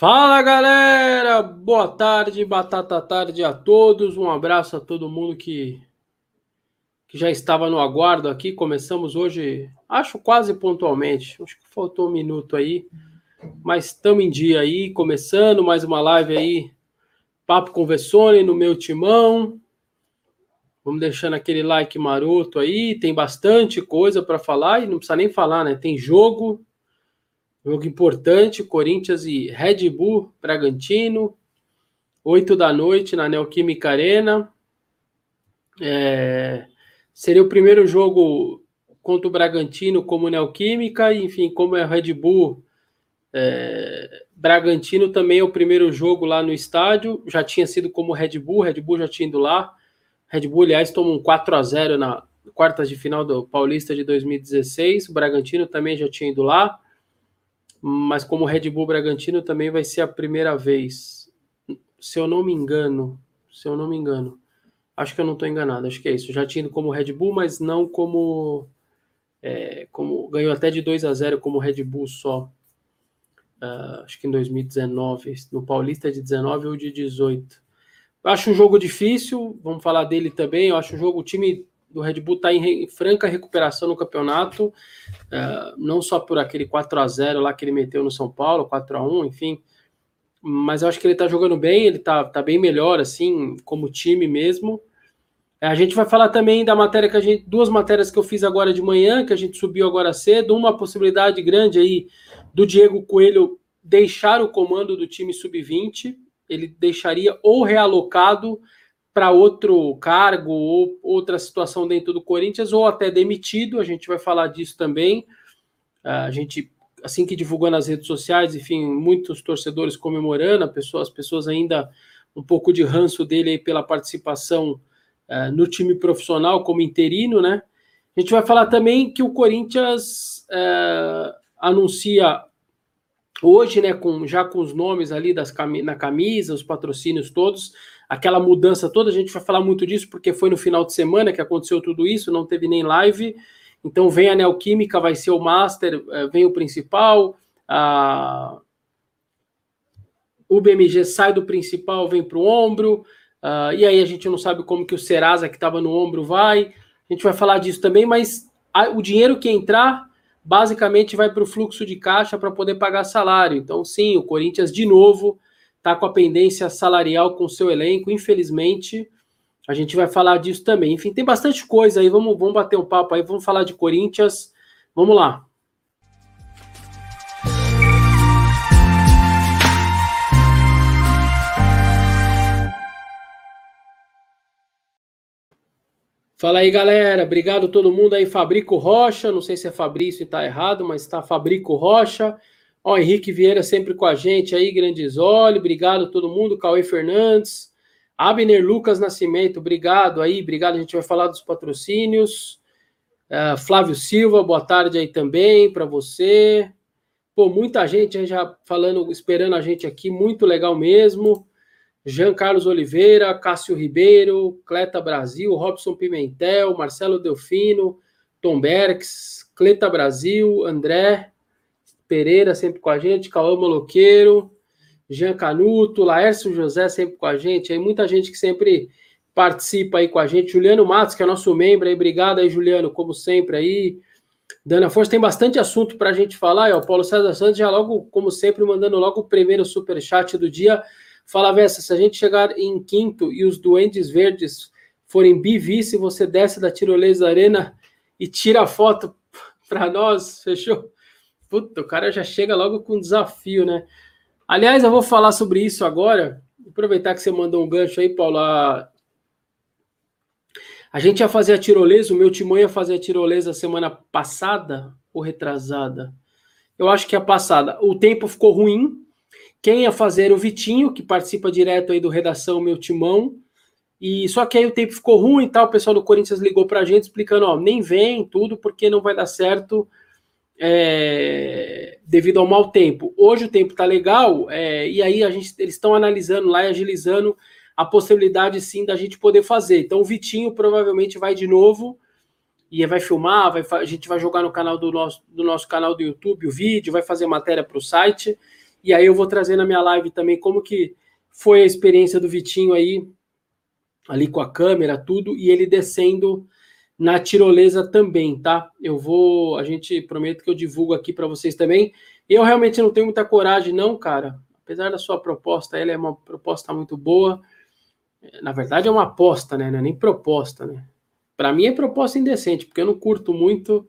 Fala galera, boa tarde, batata tarde a todos. Um abraço a todo mundo que, que já estava no aguardo aqui. Começamos hoje, acho quase pontualmente. Acho que faltou um minuto aí, mas estamos em dia aí. Começando mais uma live aí, Papo com Vessone no meu timão. Vamos deixando aquele like maroto aí. Tem bastante coisa para falar e não precisa nem falar, né? Tem jogo, Jogo importante, Corinthians e Red Bull Bragantino, 8 da noite na Neoquímica Arena. É, seria o primeiro jogo contra o Bragantino como Neoquímica, enfim, como é Red Bull é, Bragantino também é o primeiro jogo lá no estádio, já tinha sido como Red Bull, Red Bull já tinha ido lá. Red Bull, aliás, tomou um 4 a 0 na quartas de final do Paulista de 2016. O Bragantino também já tinha ido lá mas como Red Bull Bragantino também vai ser a primeira vez. Se eu não me engano, se eu não me engano, acho que eu não estou enganado, acho que é isso. Já tinha ido como Red Bull, mas não como. É, como ganhou até de 2 a 0 como Red Bull só. Uh, acho que em 2019, no Paulista de 19 ou de 18. Eu acho um jogo difícil, vamos falar dele também. Eu acho um jogo, o time do Red Bull está em, franca recuperação no campeonato, uh, não só por aquele 4 a 0 lá que ele meteu no São Paulo, 4 a 1 enfim, mas eu acho que ele está jogando bem, ele está tá bem melhor, assim, como time mesmo. É, a gente vai falar também da matéria que a gente. Duas matérias que eu fiz agora de manhã, que a gente subiu agora cedo. Uma possibilidade grande aí do Diego Coelho deixar o comando do time sub-20. Ele deixaria ou realocado para outro cargo ou outra situação dentro do Corinthians, ou até demitido, a gente vai falar disso também. A gente, assim que divulgou nas redes sociais, enfim, muitos torcedores comemorando, as pessoas ainda um pouco de ranço dele pela participação uh, no time profissional como interino, né? A gente vai falar também que o Corinthians uh, anuncia hoje, né, com, já com os nomes ali das, na camisa, os patrocínios todos, aquela mudança toda, a gente vai falar muito disso porque foi no final de semana que aconteceu tudo isso, não teve nem live. Então vem a Neoquímica, vai ser o Master, eh, vem o principal, a... o BMG sai do principal, vem para o ombro, uh, e aí a gente não sabe como que o Serasa que estava no ombro vai. A gente vai falar disso também, mas a, o dinheiro que entrar basicamente vai para o fluxo de caixa para poder pagar salário. Então, sim, o Corinthians de novo está com a pendência salarial com seu elenco, infelizmente. A gente vai falar disso também. Enfim, tem bastante coisa aí. Vamos, vamos bater um papo aí. Vamos falar de Corinthians. Vamos lá. Fala aí, galera. Obrigado todo mundo aí. Fabrico Rocha. Não sei se é Fabrício e tá errado, mas tá Fabrico Rocha. Ó, Henrique Vieira sempre com a gente aí, Grandes Olho, obrigado a todo mundo, Cauê Fernandes, Abner Lucas Nascimento, obrigado aí, obrigado, a gente vai falar dos patrocínios, uh, Flávio Silva, boa tarde aí também para você, pô, muita gente já falando, esperando a gente aqui, muito legal mesmo, Jean Carlos Oliveira, Cássio Ribeiro, Cleta Brasil, Robson Pimentel, Marcelo Delfino, Tom Berks, Cleta Brasil, André, Pereira sempre com a gente, Cauã Maloqueiro, Jean Canuto, Laércio José sempre com a gente, aí muita gente que sempre participa aí com a gente, Juliano Matos, que é nosso membro aí, obrigado aí, Juliano, como sempre aí, Dana Força, tem bastante assunto para a gente falar, ó, o Paulo César Santos já logo, como sempre, mandando logo o primeiro super chat do dia, fala, Vessa, se a gente chegar em quinto e os Duendes Verdes forem bivice, você desce da tirolesa arena e tira a foto para nós, fechou? Puta, o cara já chega logo com desafio, né? Aliás, eu vou falar sobre isso agora. Aproveitar que você mandou um gancho aí, Paula. A gente ia fazer a tirolesa, o meu timão ia fazer a tirolesa semana passada ou retrasada? Eu acho que é a passada. O tempo ficou ruim. Quem ia fazer o Vitinho, que participa direto aí do Redação Meu Timão. E só que aí o tempo ficou ruim e tal. O pessoal do Corinthians ligou pra gente explicando: ó, nem vem tudo, porque não vai dar certo é, devido ao mau tempo. Hoje o tempo está legal, é, e aí a gente, eles estão analisando lá e agilizando a possibilidade sim da gente poder fazer. Então o Vitinho provavelmente vai de novo e vai filmar, vai, a gente vai jogar no canal do nosso, do nosso canal do YouTube o vídeo, vai fazer matéria para o site. E aí eu vou trazer na minha live também como que foi a experiência do Vitinho aí, ali com a câmera, tudo, e ele descendo na tirolesa também, tá? Eu vou, a gente prometo que eu divulgo aqui para vocês também. Eu realmente não tenho muita coragem, não, cara. Apesar da sua proposta, ela é uma proposta muito boa. Na verdade, é uma aposta, né? Não é nem proposta, né? Para mim é proposta indecente, porque eu não curto muito,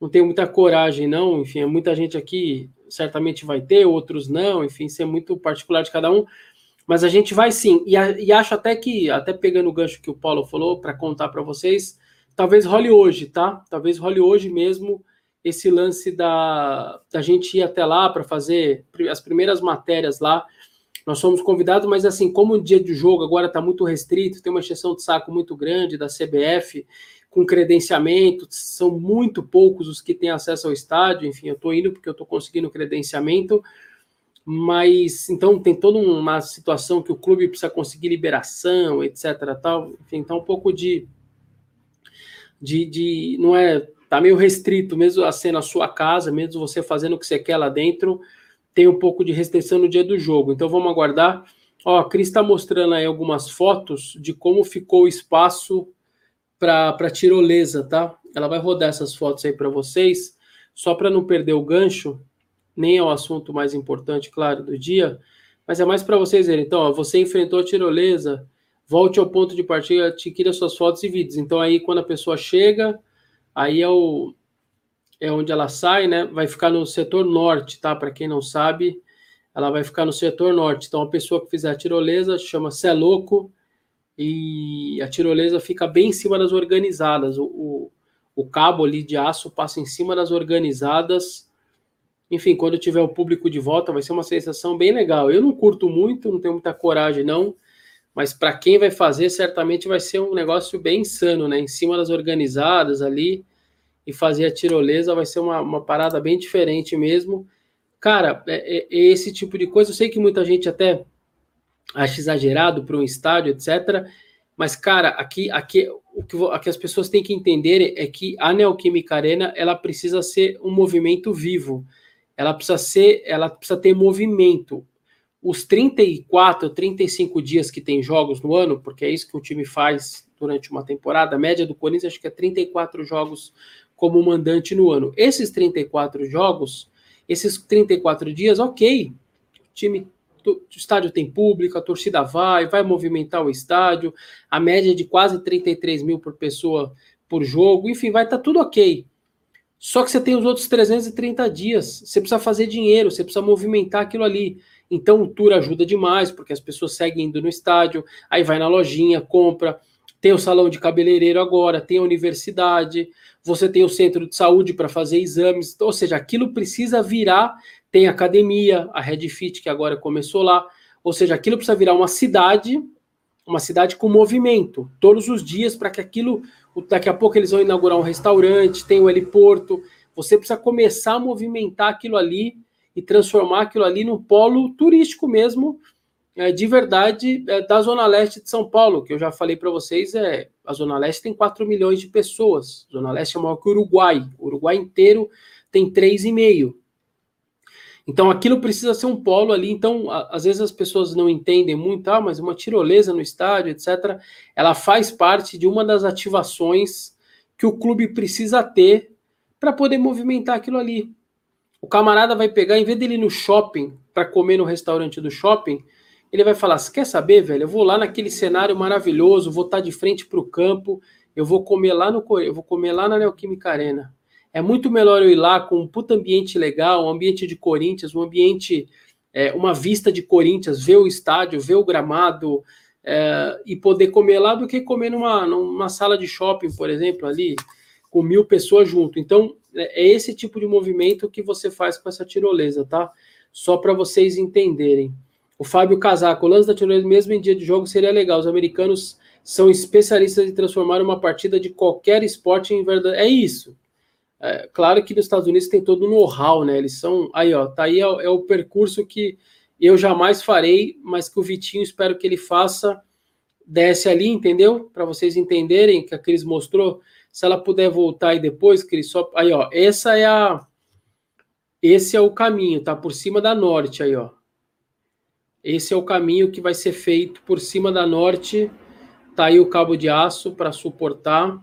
não tenho muita coragem, não. Enfim, muita gente aqui certamente vai ter, outros não. Enfim, isso é muito particular de cada um. Mas a gente vai sim. E, e acho até que, até pegando o gancho que o Paulo falou, para contar para vocês, talvez role hoje, tá? Talvez role hoje mesmo esse lance da, da gente ir até lá para fazer as primeiras matérias lá nós somos convidados, mas assim, como o dia de jogo agora está muito restrito, tem uma exceção de saco muito grande da CBF, com credenciamento, são muito poucos os que têm acesso ao estádio, enfim, eu estou indo porque eu estou conseguindo credenciamento, mas então tem toda uma situação que o clube precisa conseguir liberação, etc. Tal, enfim, então um pouco de, de, de não é, tá meio restrito, mesmo a ser na sua casa, mesmo você fazendo o que você quer lá dentro, tem um pouco de restrição no dia do jogo. Então vamos aguardar. Ó, a Cris está mostrando aí algumas fotos de como ficou o espaço para tirolesa, tá? Ela vai rodar essas fotos aí para vocês, só para não perder o gancho, nem é o assunto mais importante, claro, do dia, mas é mais para vocês verem. Então, ó, você enfrentou a tirolesa, volte ao ponto de partida, adquira suas fotos e vídeos. Então, aí quando a pessoa chega, aí é o, é onde ela sai, né? Vai ficar no setor norte, tá? Para quem não sabe, ela vai ficar no setor norte. Então, a pessoa que fizer a tirolesa chama Cé Louco e a tirolesa fica bem em cima das organizadas. O, o, o, cabo ali de aço passa em cima das organizadas. Enfim, quando tiver o público de volta, vai ser uma sensação bem legal. Eu não curto muito, não tenho muita coragem, não. Mas para quem vai fazer, certamente vai ser um negócio bem insano, né? Em cima das organizadas ali e fazer a tirolesa vai ser uma, uma parada bem diferente mesmo. Cara, é, é, é esse tipo de coisa. Eu sei que muita gente até acha exagerado para um estádio, etc. Mas, cara, aqui, aqui o que, o que as pessoas têm que entender é que a Neoquímica Arena ela precisa ser um movimento vivo. Ela precisa ser, ela precisa ter movimento. Os 34, 35 dias que tem jogos no ano, porque é isso que o time faz durante uma temporada, a média do Corinthians acho que é 34 jogos como mandante no ano. Esses 34 jogos, esses 34 dias, ok, o time o estádio tem público, a torcida vai, vai movimentar o estádio, a média é de quase 33 mil por pessoa por jogo, enfim, vai estar tá tudo ok. Só que você tem os outros 330 dias, você precisa fazer dinheiro, você precisa movimentar aquilo ali. Então o tour ajuda demais, porque as pessoas seguem indo no estádio, aí vai na lojinha, compra, tem o salão de cabeleireiro agora, tem a universidade, você tem o centro de saúde para fazer exames, ou seja, aquilo precisa virar, tem academia, a Red Fit que agora começou lá, ou seja, aquilo precisa virar uma cidade, uma cidade com movimento, todos os dias para que aquilo, daqui a pouco eles vão inaugurar um restaurante, tem o heliporto, você precisa começar a movimentar aquilo ali e transformar aquilo ali num polo turístico mesmo, é, de verdade é, da Zona Leste de São Paulo, que eu já falei para vocês, é a Zona Leste tem 4 milhões de pessoas. A Zona Leste é maior que o Uruguai. O Uruguai inteiro tem 3,5. Então aquilo precisa ser um polo ali. Então, a, às vezes as pessoas não entendem muito, ah, mas uma tirolesa no estádio, etc., ela faz parte de uma das ativações que o clube precisa ter para poder movimentar aquilo ali. O camarada vai pegar, em vez dele ir no shopping para comer no restaurante do shopping, ele vai falar: Você quer saber, velho? Eu vou lá naquele cenário maravilhoso, vou estar de frente para o campo, eu vou comer lá no eu vou comer lá na Neoquímica Arena. É muito melhor eu ir lá com um puta ambiente legal, um ambiente de Corinthians, um ambiente, é, uma vista de Corinthians, ver o estádio, ver o gramado é, e poder comer lá do que comer numa, numa sala de shopping, por exemplo, ali, com mil pessoas junto. Então, é, é esse tipo de movimento que você faz com essa tirolesa, tá? Só para vocês entenderem. O Fábio Casaco, o lance da tirolesa mesmo em dia de jogo seria legal. Os americanos são especialistas em transformar uma partida de qualquer esporte em verdade. É isso. É, claro que nos Estados Unidos tem todo o know-how, né? Eles são. Aí, ó, tá aí é, é, o percurso que eu jamais farei, mas que o Vitinho espero que ele faça. Desce ali, entendeu? Para vocês entenderem que a Cris mostrou. Se ela puder voltar aí depois, Cris, só. Aí, ó, essa é a esse é o caminho, tá por cima da norte aí, ó. Esse é o caminho que vai ser feito por cima da norte. Tá aí o cabo de aço para suportar.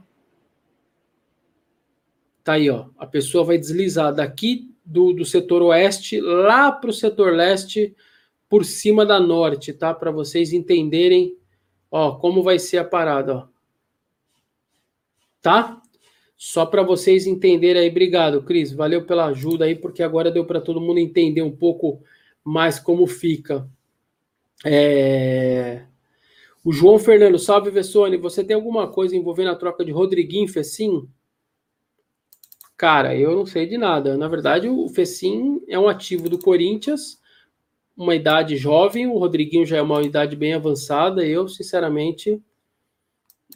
Tá aí, ó. A pessoa vai deslizar daqui do, do setor oeste lá para o setor leste por cima da norte, tá? Para vocês entenderem, ó, como vai ser a parada, ó. Tá? Só para vocês entenderem aí, obrigado, Cris. Valeu pela ajuda aí, porque agora deu para todo mundo entender um pouco mais como fica. É... O João Fernando, salve Vessone. Você tem alguma coisa envolvendo a troca de Rodriguinho Fecim? Cara, eu não sei de nada. Na verdade, o Fecim é um ativo do Corinthians, uma idade jovem. O Rodriguinho já é uma idade bem avançada. Eu, sinceramente,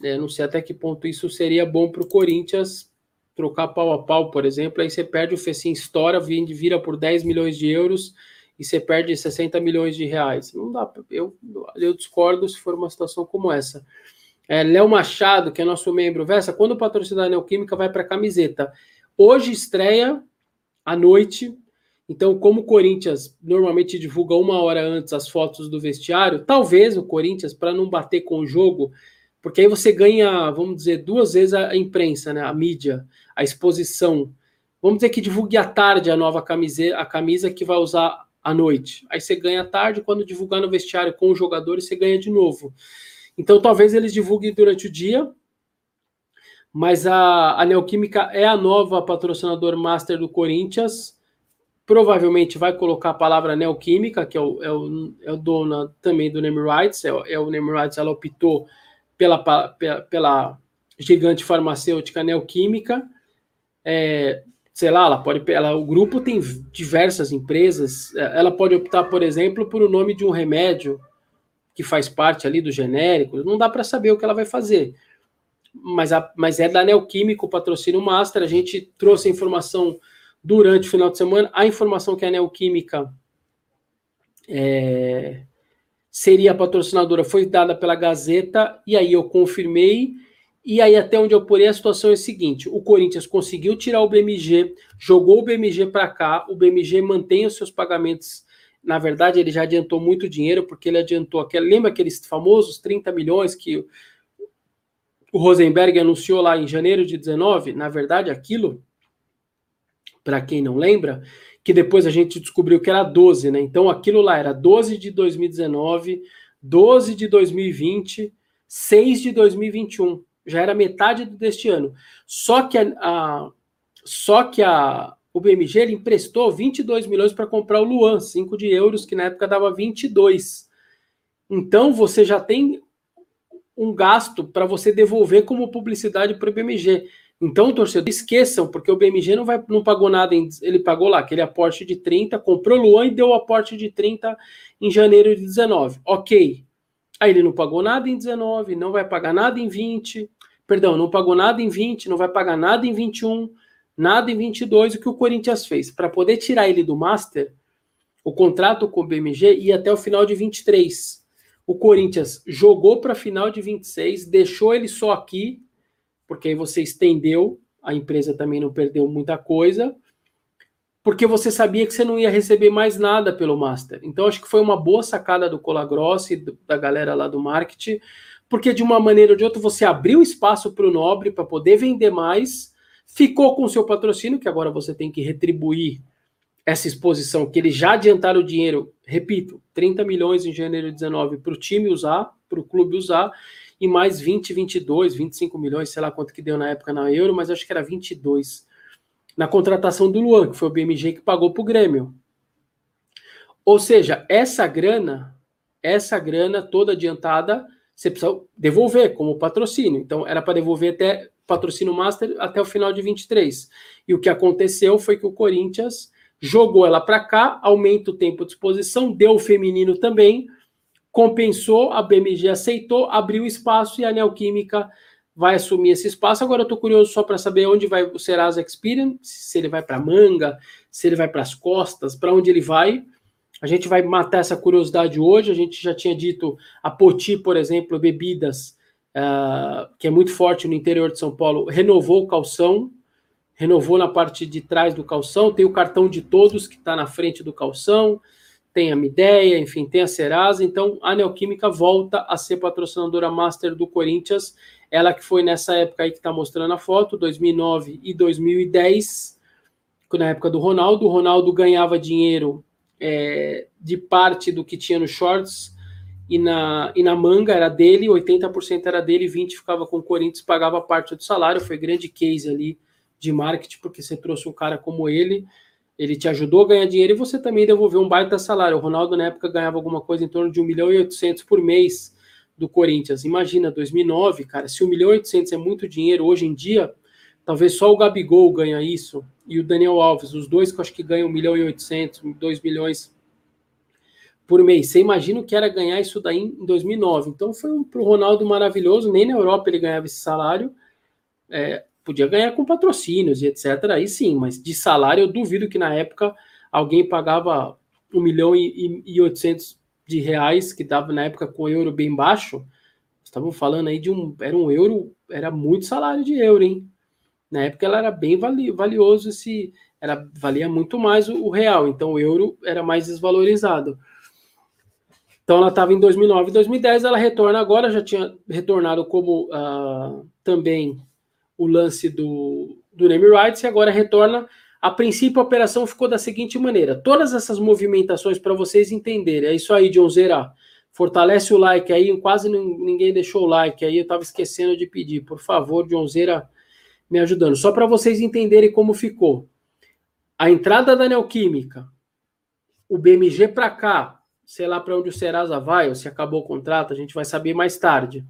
é, não sei até que ponto isso seria bom para o Corinthians trocar pau a pau, por exemplo. Aí você perde o Fecim, estoura, vira por 10 milhões de euros e você perde 60 milhões de reais. Não dá, eu, eu discordo se for uma situação como essa. É, Léo Machado, que é nosso membro, Vessa, quando o patrocínio da Neoquímica vai para camiseta? Hoje estreia à noite. Então, como o Corinthians normalmente divulga uma hora antes as fotos do vestiário, talvez o Corinthians, para não bater com o jogo, porque aí você ganha, vamos dizer, duas vezes a imprensa, né? A mídia, a exposição. Vamos dizer que divulgue à tarde a nova camisa, a camisa que vai usar à noite. Aí você ganha à tarde, quando divulgar no vestiário com os jogadores, você ganha de novo. Então talvez eles divulguem durante o dia, mas a, a Neoquímica é a nova patrocinador master do Corinthians. Provavelmente vai colocar a palavra Neoquímica, que é o, é o, é o dono também do Name Rights, é, é o Name Rights, ela optou pela, pela, pela gigante farmacêutica Neoquímica. É, sei lá, ela pode, ela, o grupo tem diversas empresas, é, ela pode optar, por exemplo, por o nome de um remédio que faz parte ali do genérico, não dá para saber o que ela vai fazer. Mas, a, mas é da Neoquímica o patrocínio Master, a gente trouxe a informação durante o final de semana, a informação que a Neoquímica é, seria patrocinadora foi dada pela Gazeta, e aí eu confirmei, e aí até onde eu porei a situação é a seguinte, o Corinthians conseguiu tirar o BMG, jogou o BMG para cá, o BMG mantém os seus pagamentos, na verdade ele já adiantou muito dinheiro, porque ele adiantou, aquele, lembra aqueles famosos 30 milhões que o Rosenberg anunciou lá em janeiro de 19? Na verdade aquilo, para quem não lembra, que depois a gente descobriu que era 12, né? Então aquilo lá era 12 de 2019, 12 de 2020, 6 de 2021. Já era metade deste ano. Só que a, a só que a o BMG ele emprestou 22 milhões para comprar o Luan, 5 de euros, que na época dava 22. Então você já tem um gasto para você devolver como publicidade para o BMG. Então, torcedor, esqueçam, porque o BMG não, vai, não pagou nada, em, ele pagou lá aquele aporte de 30, comprou Luan e deu o aporte de 30 em janeiro de 19. Ok. Aí ele não pagou nada em 19, não vai pagar nada em 20, perdão, não pagou nada em 20, não vai pagar nada em 21, nada em 22. O que o Corinthians fez? Para poder tirar ele do Master, o contrato com o BMG ia até o final de 23. O Corinthians jogou para a final de 26, deixou ele só aqui porque aí você estendeu, a empresa também não perdeu muita coisa, porque você sabia que você não ia receber mais nada pelo Master. Então, acho que foi uma boa sacada do Colagrossi, da galera lá do marketing, porque de uma maneira ou de outra você abriu espaço para o Nobre para poder vender mais, ficou com o seu patrocínio, que agora você tem que retribuir essa exposição, que eles já adiantaram o dinheiro, repito, 30 milhões em janeiro de 19 para o time usar, para o clube usar, e mais 20, 22, 25 milhões, sei lá quanto que deu na época na Euro, mas acho que era 22. Na contratação do Luan, que foi o BMG que pagou para o Grêmio. Ou seja, essa grana, essa grana toda adiantada, você precisa devolver como patrocínio. Então, era para devolver até patrocínio master até o final de 23. E o que aconteceu foi que o Corinthians jogou ela para cá, aumenta o tempo de exposição, deu o feminino também, compensou, a BMG aceitou, abriu espaço e a Neoquímica vai assumir esse espaço. Agora eu estou curioso só para saber onde vai o Serasa Experience, se ele vai para Manga, se ele vai para as costas, para onde ele vai. A gente vai matar essa curiosidade hoje. A gente já tinha dito a Poti, por exemplo, bebidas, uh, que é muito forte no interior de São Paulo, renovou o calção, renovou na parte de trás do calção, tem o cartão de todos que está na frente do calção, tem a Mideia, enfim, tem a Serasa, então a Neoquímica volta a ser patrocinadora master do Corinthians, ela que foi nessa época aí que está mostrando a foto, 2009 e 2010, na época do Ronaldo, o Ronaldo ganhava dinheiro é, de parte do que tinha nos shorts e na, e na manga era dele, 80% era dele, 20% ficava com o Corinthians, pagava parte do salário, foi grande case ali de marketing, porque você trouxe um cara como ele, ele te ajudou a ganhar dinheiro e você também devolveu um baita salário. O Ronaldo, na época, ganhava alguma coisa em torno de 1 milhão e 800 por mês do Corinthians. Imagina, 2009, cara, se 1 milhão e 800 é muito dinheiro hoje em dia, talvez só o Gabigol ganha isso e o Daniel Alves, os dois que eu acho que ganham 1 milhão e 800, 2 milhões por mês. Você imagina o que era ganhar isso daí em 2009. Então foi um, para o Ronaldo maravilhoso, nem na Europa ele ganhava esse salário. É, podia ganhar com patrocínios e etc. Aí sim, mas de salário eu duvido que na época alguém pagava 1 milhão e, e 800 de reais, que dava na época com euro bem baixo. Estavam falando aí de um. Era um euro, era muito salário de euro, hein? Na época ela era bem vali, valioso, esse, era, valia muito mais o, o real, então o euro era mais desvalorizado. Então ela estava em 2009 e 2010, ela retorna agora, já tinha retornado como uh, também o lance do, do name rights e agora retorna. A princípio, a operação ficou da seguinte maneira: todas essas movimentações para vocês entenderem. É isso aí, John Zera. Fortalece o like aí, quase ninguém deixou o like aí, eu estava esquecendo de pedir. Por favor, John Zera me ajudando. Só para vocês entenderem como ficou. A entrada da Neoquímica, o BMG para cá, sei lá para onde o Serasa vai, ou se acabou o contrato, a gente vai saber mais tarde.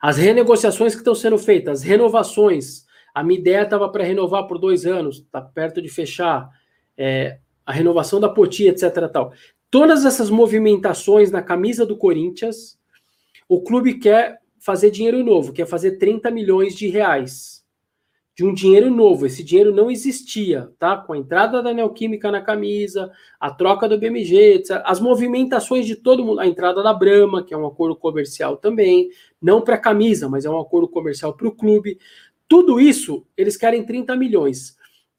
As renegociações que estão sendo feitas, as renovações. A minha ideia estava para renovar por dois anos, está perto de fechar. É, a renovação da Poti, etc. Tal. Todas essas movimentações na camisa do Corinthians, o clube quer fazer dinheiro novo, quer fazer 30 milhões de reais de um dinheiro novo. Esse dinheiro não existia, tá? Com a entrada da Neoquímica na camisa, a troca do BMG, as movimentações de todo mundo, a entrada da Brahma, que é um acordo comercial também, não para a camisa, mas é um acordo comercial para o clube. Tudo isso, eles querem 30 milhões.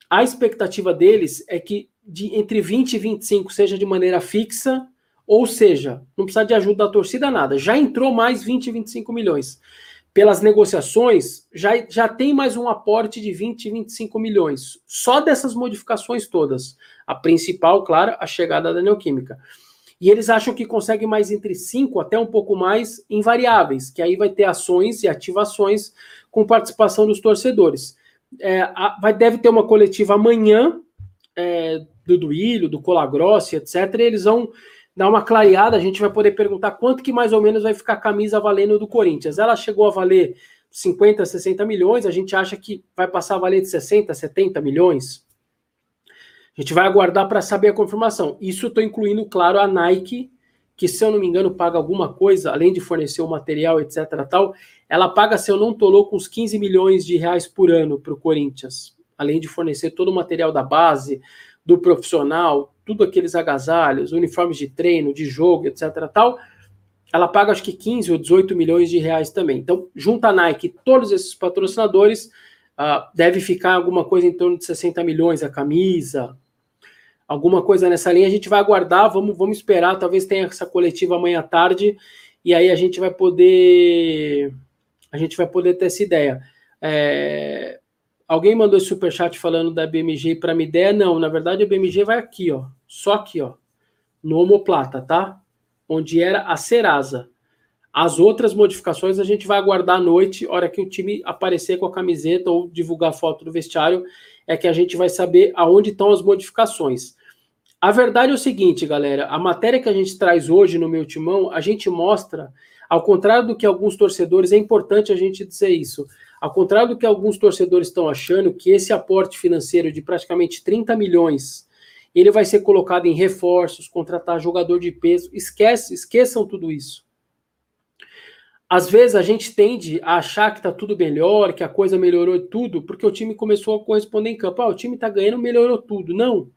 A expectativa deles é que de entre 20 e 25 seja de maneira fixa, ou seja, não precisa de ajuda da torcida nada. Já entrou mais 20 e 25 milhões pelas negociações, já, já tem mais um aporte de 20, 25 milhões. Só dessas modificações todas. A principal, claro, a chegada da Neoquímica. E eles acham que conseguem mais entre 5 até um pouco mais em variáveis, que aí vai ter ações e ativações com participação dos torcedores. É, a, vai, deve ter uma coletiva amanhã é, do Duílio, do Colagrossi, etc. Eles vão dar uma clareada, a gente vai poder perguntar quanto que mais ou menos vai ficar a camisa valendo do Corinthians. Ela chegou a valer 50, 60 milhões, a gente acha que vai passar a valer de 60, 70 milhões. A gente vai aguardar para saber a confirmação. Isso estou incluindo, claro, a Nike, que se eu não me engano paga alguma coisa, além de fornecer o material, etc. tal, ela paga, se eu não estou louco, uns 15 milhões de reais por ano para o Corinthians, além de fornecer todo o material da base, do profissional, tudo aqueles agasalhos, uniformes de treino, de jogo, etc. tal, ela paga acho que 15 ou 18 milhões de reais também. Então, junta a Nike todos esses patrocinadores, uh, deve ficar alguma coisa em torno de 60 milhões a camisa, alguma coisa nessa linha. A gente vai aguardar, vamos, vamos esperar, talvez tenha essa coletiva amanhã à tarde, e aí a gente vai poder a gente vai poder ter essa ideia. É, Alguém mandou esse superchat falando da BMG para me ideia? Não, na verdade a BMG vai aqui, ó. Só aqui, ó. No homoplata, tá? Onde era a Serasa. As outras modificações a gente vai aguardar à noite, hora que o time aparecer com a camiseta ou divulgar foto do vestiário, é que a gente vai saber aonde estão as modificações. A verdade é o seguinte, galera, a matéria que a gente traz hoje no meu timão, a gente mostra, ao contrário do que alguns torcedores, é importante a gente dizer isso. Ao contrário do que alguns torcedores estão achando, que esse aporte financeiro de praticamente 30 milhões, ele vai ser colocado em reforços, contratar jogador de peso, esquece, esqueçam tudo isso. Às vezes a gente tende a achar que está tudo melhor, que a coisa melhorou tudo, porque o time começou a corresponder em campo. Ah, o time está ganhando, melhorou tudo. Não.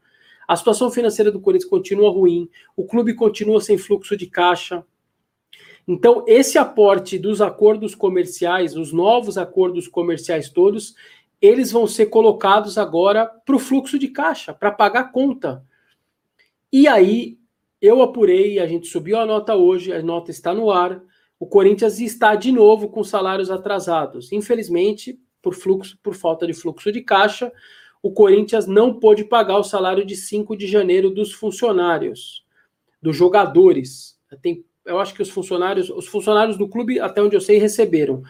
A situação financeira do Corinthians continua ruim, o clube continua sem fluxo de caixa, então, esse aporte dos acordos comerciais, os novos acordos comerciais todos, eles vão ser colocados agora para o fluxo de caixa, para pagar conta. E aí eu apurei, a gente subiu a nota hoje, a nota está no ar. O Corinthians está de novo com salários atrasados. Infelizmente, por fluxo, por falta de fluxo de caixa, o Corinthians não pôde pagar o salário de 5 de janeiro dos funcionários, dos jogadores. Tem, eu acho que os funcionários, os funcionários do clube, até onde eu sei, receberam.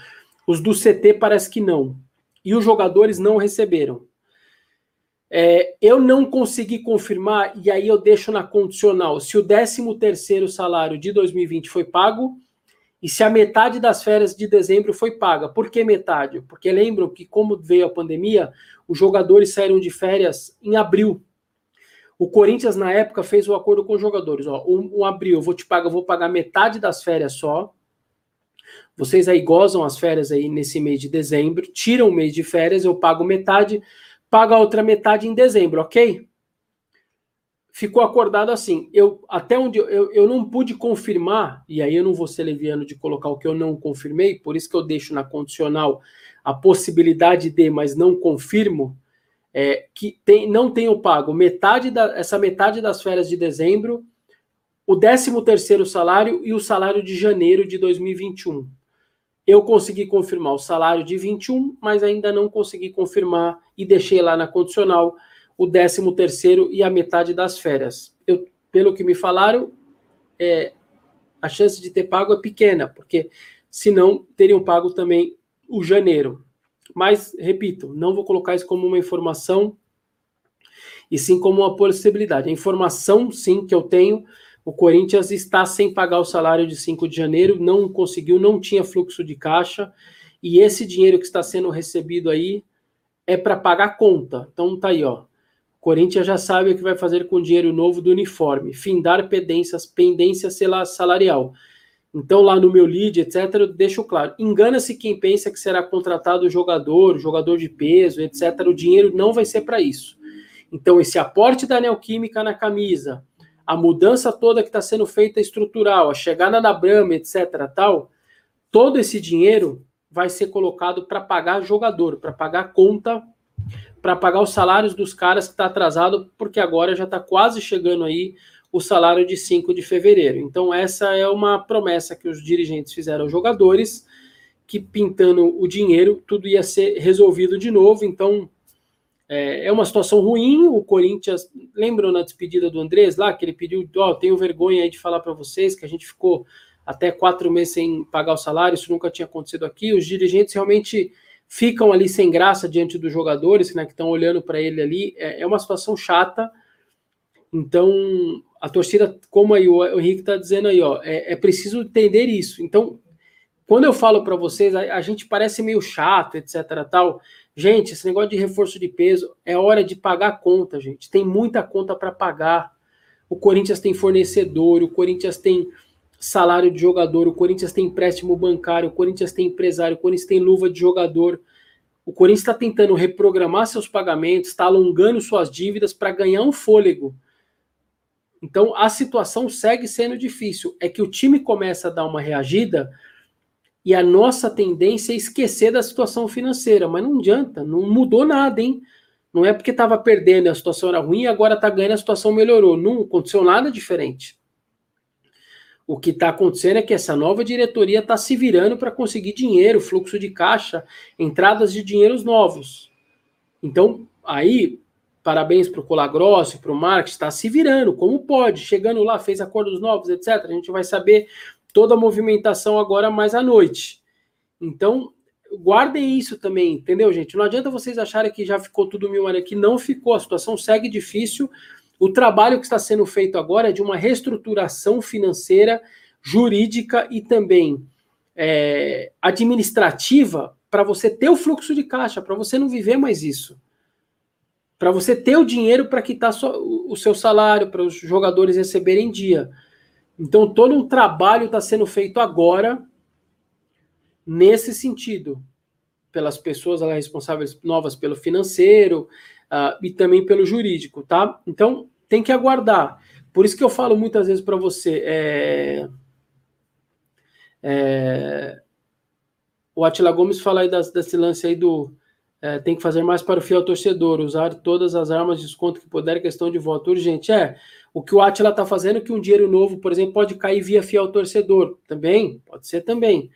Os do CT parece que não. E os jogadores não receberam. É, eu não consegui confirmar, e aí eu deixo na condicional, se o 13 terceiro salário de 2020 foi pago e se a metade das férias de dezembro foi paga. Por que metade? Porque lembram que, como veio a pandemia, os jogadores saíram de férias em abril. O Corinthians, na época, fez o um acordo com os jogadores. Ó, um, um abril, eu vou te pagar, vou pagar metade das férias só. Vocês aí gozam as férias aí nesse mês de dezembro, tiram o mês de férias, eu pago metade paga a outra metade em dezembro, ok? Ficou acordado assim. Eu até onde eu, eu não pude confirmar, e aí eu não vou ser leviano de colocar o que eu não confirmei, por isso que eu deixo na condicional a possibilidade de, mas não confirmo, é, que tem, não tenho pago metade da, essa metade das férias de dezembro, o 13 terceiro salário e o salário de janeiro de 2021. Eu consegui confirmar o salário de 21, mas ainda não consegui confirmar e deixei lá na condicional o 13 terceiro e a metade das férias. Eu, pelo que me falaram, é, a chance de ter pago é pequena, porque senão teriam pago também o janeiro. Mas, repito, não vou colocar isso como uma informação, e sim como uma possibilidade. A informação, sim, que eu tenho o Corinthians está sem pagar o salário de 5 de janeiro, não conseguiu, não tinha fluxo de caixa, e esse dinheiro que está sendo recebido aí é para pagar a conta. Então tá aí, ó. O Corinthians já sabe o que vai fazer com o dinheiro novo do uniforme, findar pendências, pendência salarial. Então, lá no meu lead, etc., eu deixo claro. Engana-se quem pensa que será contratado jogador, jogador de peso, etc. O dinheiro não vai ser para isso. Então, esse aporte da Neoquímica na camisa, a mudança toda que está sendo feita estrutural, a chegada da Brahma, etc., tal, todo esse dinheiro vai ser colocado para pagar jogador, para pagar conta, para pagar os salários dos caras que está atrasado, porque agora já está quase chegando aí o salário de 5 de fevereiro. Então, essa é uma promessa que os dirigentes fizeram aos jogadores, que pintando o dinheiro, tudo ia ser resolvido de novo. Então, é, é uma situação ruim. O Corinthians, lembram na despedida do Andrés lá, que ele pediu: Ó, oh, tenho vergonha aí de falar para vocês que a gente ficou até quatro meses sem pagar o salário, isso nunca tinha acontecido aqui. Os dirigentes realmente ficam ali sem graça diante dos jogadores, né, que estão olhando para ele ali. É, é, uma situação chata. Então, a torcida, como aí o Henrique está dizendo aí, ó, é, é, preciso entender isso. Então, quando eu falo para vocês, a, a, gente parece meio chato, etc. tal. Gente, esse negócio de reforço de peso é hora de pagar a conta, gente. Tem muita conta para pagar. O Corinthians tem fornecedor, o Corinthians tem salário de jogador, o Corinthians tem empréstimo bancário, o Corinthians tem empresário, o Corinthians tem luva de jogador. O Corinthians está tentando reprogramar seus pagamentos, está alongando suas dívidas para ganhar um fôlego. Então a situação segue sendo difícil. É que o time começa a dar uma reagida e a nossa tendência é esquecer da situação financeira, mas não adianta, não mudou nada, hein? Não é porque estava perdendo a situação era ruim e agora está ganhando a situação melhorou. Não aconteceu nada diferente. O que está acontecendo é que essa nova diretoria está se virando para conseguir dinheiro, fluxo de caixa, entradas de dinheiros novos. Então, aí, parabéns para o Colagrosso, para o Marcos, está se virando, como pode, chegando lá, fez acordos novos, etc. A gente vai saber toda a movimentação agora mais à noite. Então, guardem isso também, entendeu, gente? Não adianta vocês acharem que já ficou tudo mil aqui, não ficou, a situação segue difícil. O trabalho que está sendo feito agora é de uma reestruturação financeira, jurídica e também é, administrativa para você ter o fluxo de caixa, para você não viver mais isso. Para você ter o dinheiro para quitar o seu salário, para os jogadores receberem dia. Então, todo um trabalho está sendo feito agora nesse sentido, pelas pessoas responsáveis novas pelo financeiro uh, e também pelo jurídico, tá? Então, tem que aguardar. Por isso que eu falo muitas vezes para você, é, é, o Atila Gomes fala aí das, desse lance aí do É, tem que fazer mais para o fiel torcedor, usar todas as armas de desconto que puder, questão de voto urgente. É, o que o Atila está fazendo é que um dinheiro novo, por exemplo, pode cair via fiel torcedor. Também, pode ser também.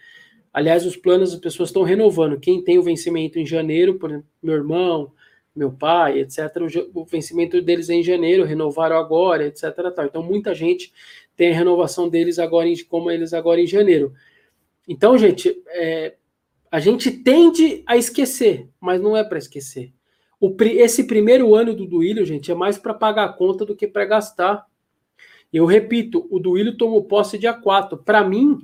Aliás, os planos as pessoas estão renovando. Quem tem o vencimento em janeiro, por exemplo, meu irmão, meu pai, etc., o vencimento deles é em janeiro, renovaram agora, etc. Tal. Então, muita gente tem a renovação deles agora, em, como eles agora em janeiro. Então, gente, é, a gente tende a esquecer, mas não é para esquecer. Esse primeiro ano do Duílio, gente, é mais para pagar a conta do que para gastar. Eu repito, o Duílio tomou posse dia 4. Para mim,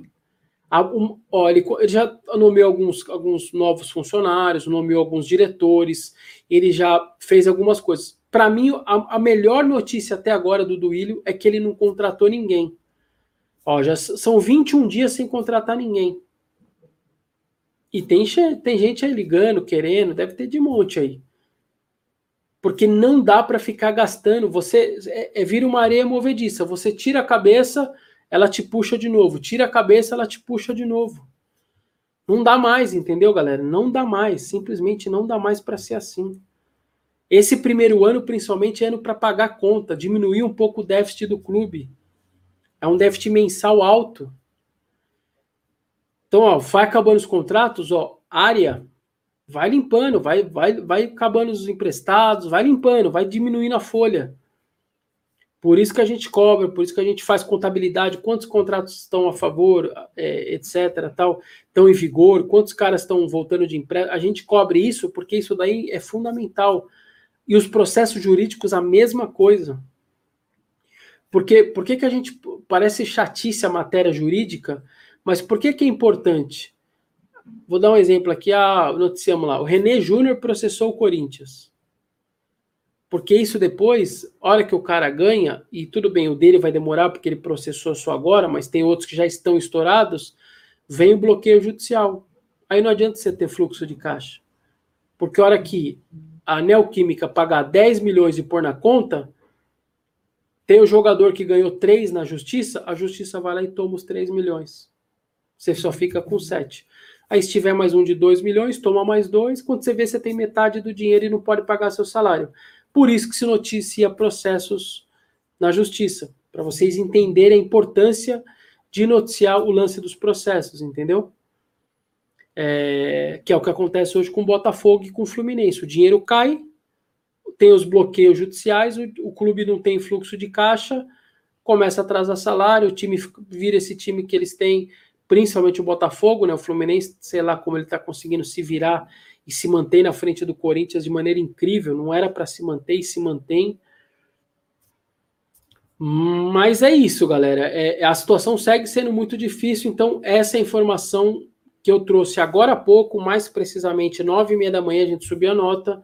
um, ó, ele, ele, já nomeou alguns, alguns novos funcionários, nomeou alguns diretores, ele já fez algumas coisas. Para mim, a, a, melhor notícia até agora do Duílio é que ele não contratou ninguém. Ó, já são 21 dias sem contratar ninguém. E tem, tem gente aí ligando, querendo, deve ter de monte aí. Porque não dá para ficar gastando. Você é, é vira uma areia movediça. Você tira a cabeça, ela te puxa de novo. Tira a cabeça, ela te puxa de novo. Não dá mais, entendeu, galera? Não dá mais. Simplesmente não dá mais para ser assim. Esse primeiro ano, principalmente, é ano para pagar conta, diminuir um pouco o déficit do clube. É um déficit mensal alto. Então, ó, vai acabando os contratos, ó, área, vai limpando, vai, vai, vai acabando os emprestados, vai limpando, vai diminuindo a folha. Por isso que a gente cobra, por isso que a gente faz contabilidade, quantos contratos estão a favor, é, etc, tal, estão em vigor, quantos caras estão voltando de empréstimo. A gente cobre isso porque isso daí é fundamental. E os processos jurídicos, a mesma coisa. Porque, por que, que a gente parece chatice a matéria jurídica, mas por que, que é importante? Vou dar um exemplo aqui, ah, noticiamos lá, o René Júnior processou o Corinthians. Porque isso depois, hora que o cara ganha, e tudo bem, o dele vai demorar porque ele processou só agora, mas tem outros que já estão estourados, vem o bloqueio judicial. Aí não adianta você ter fluxo de caixa. Porque a hora que a Neoquímica pagar 10 milhões e pôr na conta, tem o jogador que ganhou 3 na justiça, a justiça vai lá e toma os 3 milhões. Você só fica com 7. Aí se tiver mais um de 2 milhões, toma mais dois. Quando você vê, você tem metade do dinheiro e não pode pagar seu salário. Por isso que se noticia processos na justiça, para vocês entenderem a importância de noticiar o lance dos processos, entendeu? É, que é o que acontece hoje com o Botafogo e com o Fluminense. O dinheiro cai, tem os bloqueios judiciais, o, o clube não tem fluxo de caixa, começa a atrasar salário, o time vira esse time que eles têm, principalmente o Botafogo, né? O Fluminense, sei lá como ele está conseguindo se virar e se mantém na frente do Corinthians de maneira incrível. Não era para se manter e se mantém. Mas é isso, galera. É, a situação segue sendo muito difícil. Então, essa é a informação que eu trouxe agora há pouco, mais precisamente nove e meia da manhã, a gente subiu a nota.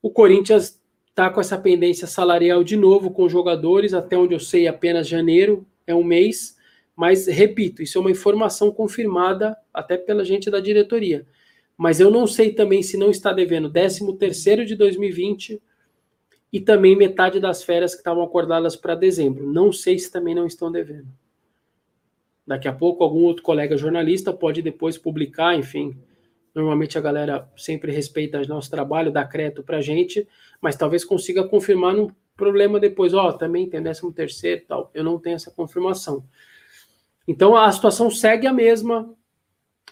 O Corinthians está com essa pendência salarial de novo com jogadores, até onde eu sei, apenas janeiro, é um mês. Mas, repito, isso é uma informação confirmada até pela gente da diretoria mas eu não sei também se não está devendo 13 terceiro de 2020 e também metade das férias que estavam acordadas para dezembro. Não sei se também não estão devendo. Daqui a pouco algum outro colega jornalista pode depois publicar, enfim. Normalmente a galera sempre respeita o nosso trabalho, dá crédito para a gente, mas talvez consiga confirmar no problema depois. Ó, oh, também tem 13 terceiro tal. Eu não tenho essa confirmação. Então a situação segue a mesma,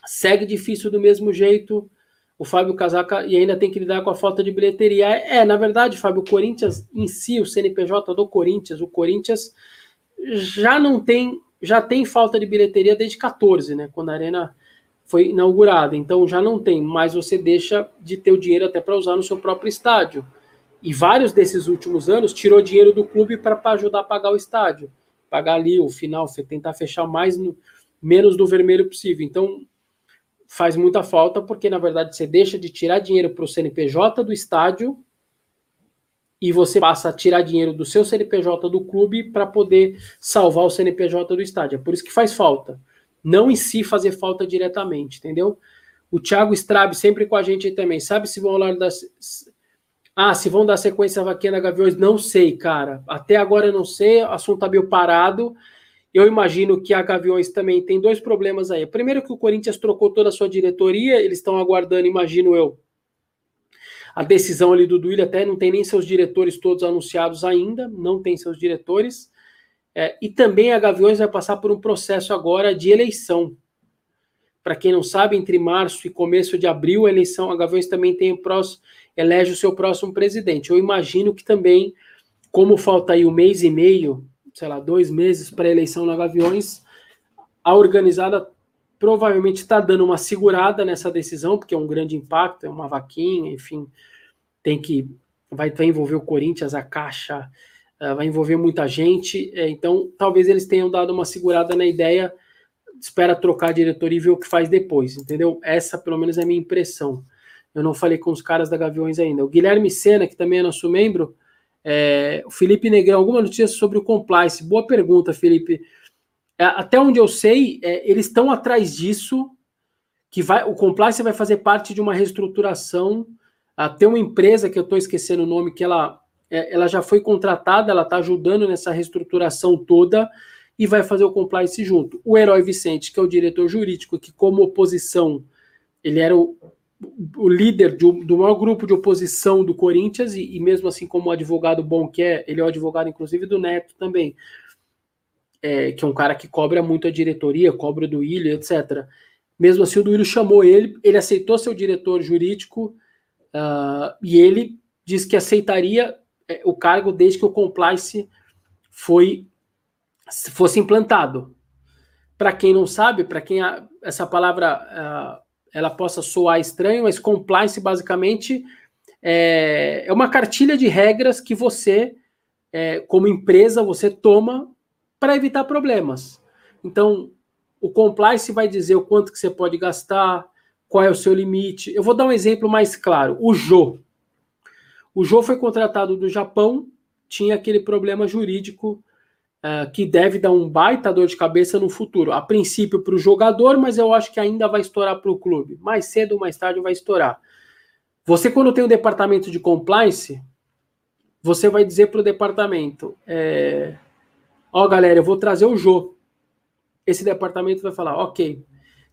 segue difícil do mesmo jeito. O Fábio Casaca e ainda tem que lidar com a falta de bilheteria. É, na verdade, Fábio, o Corinthians em si, o CNPJ do Corinthians, o Corinthians já não tem, já tem falta de bilheteria desde 14, né? Quando a Arena foi inaugurada. Então já não tem, mas você deixa de ter o dinheiro até para usar no seu próprio estádio. E vários desses últimos anos tirou dinheiro do clube para ajudar a pagar o estádio, pagar ali o final, tentar fechar mais no, menos do vermelho possível. Então faz muita falta, porque na verdade você deixa de tirar dinheiro para o CNPJ do estádio e você passa a tirar dinheiro do seu CNPJ do clube para poder salvar o CNPJ do estádio. É por isso que faz falta. Não em si fazer falta diretamente, entendeu? O Thiago Strabe sempre com a gente também. Sabe se vão lá dar. Ah, se vão dar sequência à vaquinha da Gaviões? Não sei, cara. Até agora eu não sei. O assunto tá meio parado. Eu imagino que a Gaviões também tem dois problemas aí. Primeiro que o Corinthians trocou toda a sua diretoria, eles estão aguardando, imagino eu, a decisão ali do Duílio até não tem nem seus diretores todos anunciados ainda, não tem seus diretores. É, e também a Gaviões vai passar por um processo agora de eleição. Para quem não sabe, entre março e começo de abril, a eleição, a Gaviões também tem o próximo, elege o seu próximo presidente. Eu imagino que também, como falta aí um mês e meio, sei lá, dois meses para a eleição na Gaviões, a organizada provavelmente está dando uma segurada nessa decisão, porque é um grande impacto, é uma vaquinha, enfim, tem que vai, vai envolver o Corinthians, a Caixa, uh, vai envolver muita gente, é, então talvez eles tenham dado uma segurada na ideia, espera trocar a diretoria e ver o que faz depois, entendeu? Essa, pelo menos, é a minha impressão. Eu não falei com os caras da Gaviões ainda. O Guilherme Sena, que também é nosso membro, é, o Felipe Negrão, alguma notícia sobre o compliance? Boa pergunta, Felipe. É, até onde eu sei, é, eles estão atrás disso, que vai, o compliance vai fazer parte de uma reestruturação. Ah, tem uma empresa que eu estou esquecendo o nome, que ela, é, ela já foi contratada, ela está ajudando nessa reestruturação toda e vai fazer o compliance junto. O Herói Vicente, que é o diretor jurídico, que como oposição, ele era o, o líder de, do maior grupo de oposição do Corinthians, e, e mesmo assim como advogado bom que é, ele é o advogado inclusive do Neto também é, que é um cara que cobra muito a diretoria, cobra do Willian, etc. Mesmo assim, o Duílio chamou ele, ele aceitou ser o diretor jurídico uh, e ele disse que aceitaria é, o cargo desde que o compliance foi fosse implantado. Para quem não sabe, para quem a, essa palavra uh, ela possa soar estranho, mas compliance basicamente é, é uma cartilha de regras que você, é, como empresa, você toma para evitar problemas. Então, o compliance vai dizer o quanto que você pode gastar, qual é o seu limite. Eu vou dar um exemplo mais claro. O Jô. O Jô foi contratado do Japão, tinha aquele problema jurídico uh, que deve dar um baita dor de cabeça no futuro. A princípio para o jogador, mas eu acho que ainda vai estourar para o clube. Mais cedo ou mais tarde vai estourar. Você, quando tem um departamento de compliance, você vai dizer para o departamento: é, Ó, galera, eu vou trazer o Jô. Esse departamento vai falar, ok,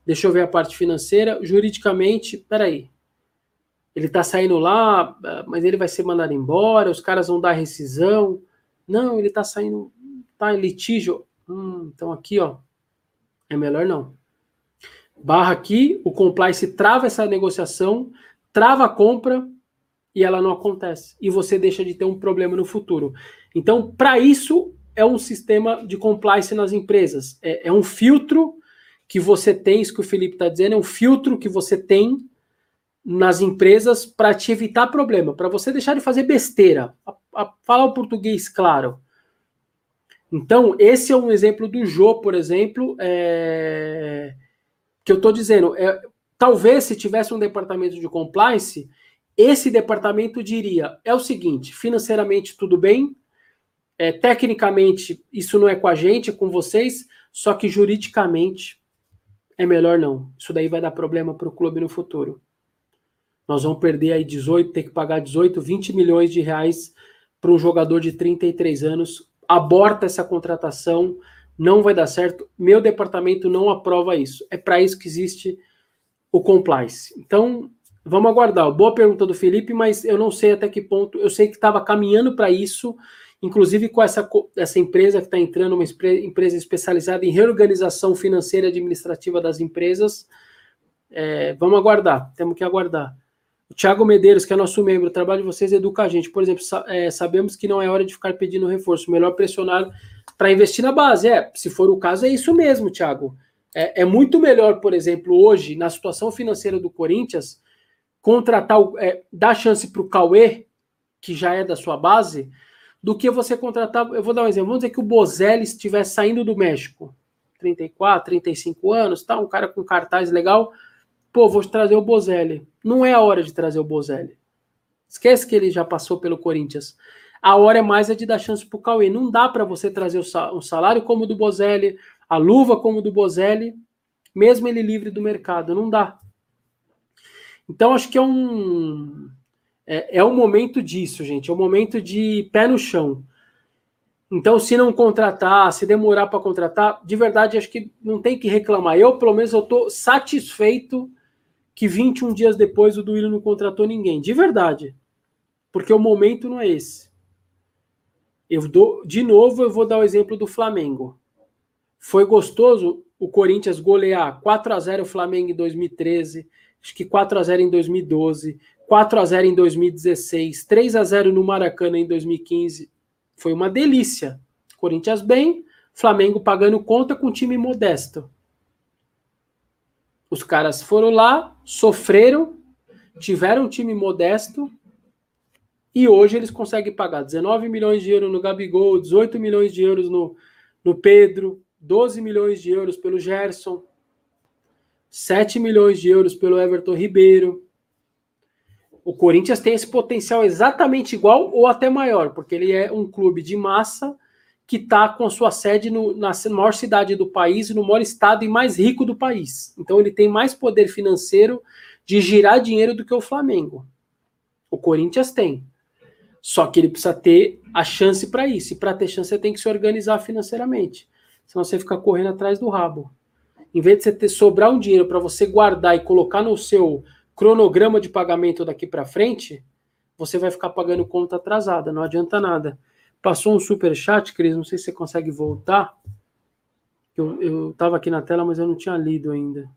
deixa eu ver a parte financeira. Juridicamente, peraí. Ele tá saindo lá, mas ele vai ser mandado embora, os caras vão dar rescisão. Não, ele tá saindo, tá em litígio. Hum, então aqui, ó, é melhor não. Barra aqui, o compliance trava essa negociação, trava a compra e ela não acontece. E você deixa de ter um problema no futuro. Então, para isso, é um sistema de compliance nas empresas. É, é um filtro que você tem, isso que o Felipe está dizendo, é um filtro que você tem nas empresas para te evitar problema, para você deixar de fazer besteira. A, a, falar o português claro. Então, esse é um exemplo do Jô, por exemplo, é, que eu estou dizendo. É, talvez se tivesse um departamento de compliance, esse departamento diria: é o seguinte, financeiramente tudo bem, é, tecnicamente, isso não é com a gente, é com vocês, só que juridicamente é melhor não. Isso daí vai dar problema para o clube no futuro. Nós vamos perder aí 18, ter que pagar 18, 20 milhões de reais para um jogador de 33 anos. Aborta essa contratação, não vai dar certo. Meu departamento não aprova isso. É para isso que existe o compliance. Então, vamos aguardar. Boa pergunta do Felipe, mas eu não sei até que ponto. Eu sei que estava caminhando para isso inclusive com essa, essa empresa que está entrando, uma empresa especializada em reorganização financeira e administrativa das empresas. É, vamos aguardar, temos que aguardar. O Thiago Medeiros, que é nosso membro, o trabalho de vocês educa a gente. Por exemplo, é, sabemos que não é hora de ficar pedindo reforço, melhor pressionar para investir na base. É, se for o caso, é isso mesmo, Thiago. É, é muito melhor, por exemplo, hoje, na situação financeira do Corinthians, contratar, é, dar chance para o Cauê, que já é da sua base, do que você contratar. Eu vou dar um exemplo. Vamos dizer que o Bozelli estivesse saindo do México, 34, 35 anos, tá? Um cara com cartaz legal. Pô, vou trazer o Bozelli. Não é a hora de trazer o Bozelli. Esquece que ele já passou pelo Corinthians. A hora é mais é de dar chance pro Cauê. Não dá para você trazer um salário como o do Bozelli, a luva como o do Bozelli, mesmo ele livre do mercado. Não dá. Então, acho que é um é, é o momento disso, gente. É o momento de pé no chão. Então, se não contratar, se demorar para contratar, de verdade, acho que não tem que reclamar. Eu, pelo menos, eu estou satisfeito que 21 dias depois o Duílio não contratou ninguém. De verdade. Porque o momento não é esse. Eu dou, de novo, eu vou dar o exemplo do Flamengo. Foi gostoso o Corinthians golear 4 a 0 o Flamengo em 2013, acho que 4 a 0 em 2012, 4 a 0 em 2016, 3 a 0 no Maracanã em 2015. Foi uma delícia. Corinthians bem, Flamengo pagando conta com time modesto. Os caras foram lá, sofreram, tiveram um time modesto e hoje eles conseguem pagar 19 milhões de euros no Gabigol, 18 milhões de euros no, no Pedro, 12 milhões de euros pelo Gerson, 7 milhões de euros pelo Everton Ribeiro. O Corinthians tem esse potencial exatamente igual ou até maior, porque ele é um clube de massa que está com a sua sede no, na maior cidade do país no maior estado e mais rico do país. Então ele tem mais poder financeiro de girar dinheiro do que o Flamengo. O Corinthians tem. Só que ele precisa ter a chance para isso. E para ter chance, você tem que se organizar financeiramente. Senão você fica correndo atrás do rabo. Em vez de você ter sobrar um dinheiro para você guardar e colocar no seu cronograma de pagamento daqui para frente, você vai ficar pagando conta atrasada. Não adianta nada. Passou um super chat, Cris. Não sei se você consegue voltar. Eu estava aqui na tela, mas eu não tinha lido ainda.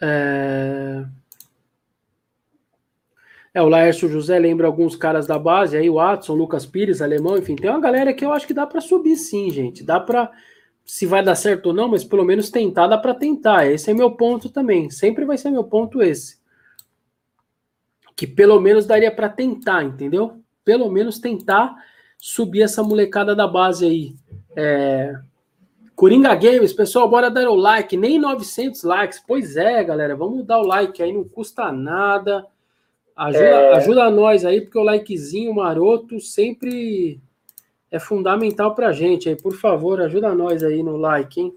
É... é, o Laércio José lembra alguns caras da base, aí o Watson, Lucas Pires, alemão, enfim, tem uma galera que eu acho que dá para subir sim, gente. Dá para se vai dar certo ou não, mas pelo menos tentar dá para tentar. Esse é meu ponto também. Sempre vai ser meu ponto esse. Que pelo menos daria para tentar, entendeu? Pelo menos tentar subir essa molecada da base aí. É, Coringa Games, pessoal, bora dar o like, nem 900 likes. Pois é, galera, vamos dar o like aí, não custa nada. Ajuda, é... ajuda nós aí, porque o likezinho maroto sempre é fundamental pra gente aí. Por favor, ajuda nós aí no like, hein?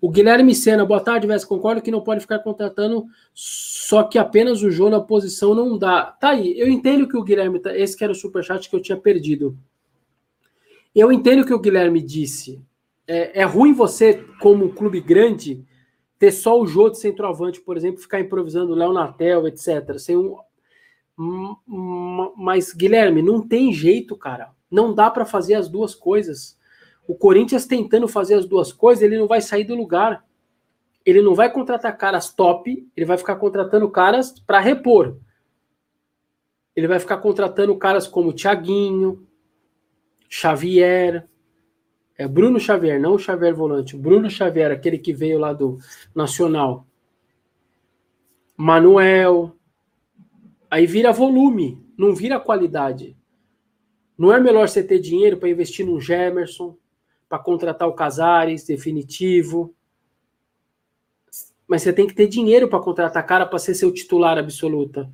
O Guilherme Sena, boa tarde, Vess. Concordo que não pode ficar contratando, só que apenas o Jô na posição não dá. Tá aí, eu entendo que o Guilherme, tá, esse que era o superchat que eu tinha perdido. Eu entendo que o Guilherme disse é, é ruim você, como um clube grande, ter só o Jô de centroavante, por exemplo, ficar improvisando o Léo Natel, etc. Sem um... Mas, Guilherme, não tem jeito, cara. Não dá para fazer as duas coisas. O Corinthians tentando fazer as duas coisas, ele não vai sair do lugar. Ele não vai contratar caras top, ele vai ficar contratando caras para repor. Ele vai ficar contratando caras como Thiaguinho, Xavier, é Bruno Xavier, não o Xavier volante. Bruno Xavier, aquele que veio lá do Nacional. Manuel. Aí vira volume, não vira qualidade. Não é melhor você ter dinheiro para investir num Gemerson, para contratar o Casares definitivo. Mas você tem que ter dinheiro para contratar cara para ser seu titular absoluta.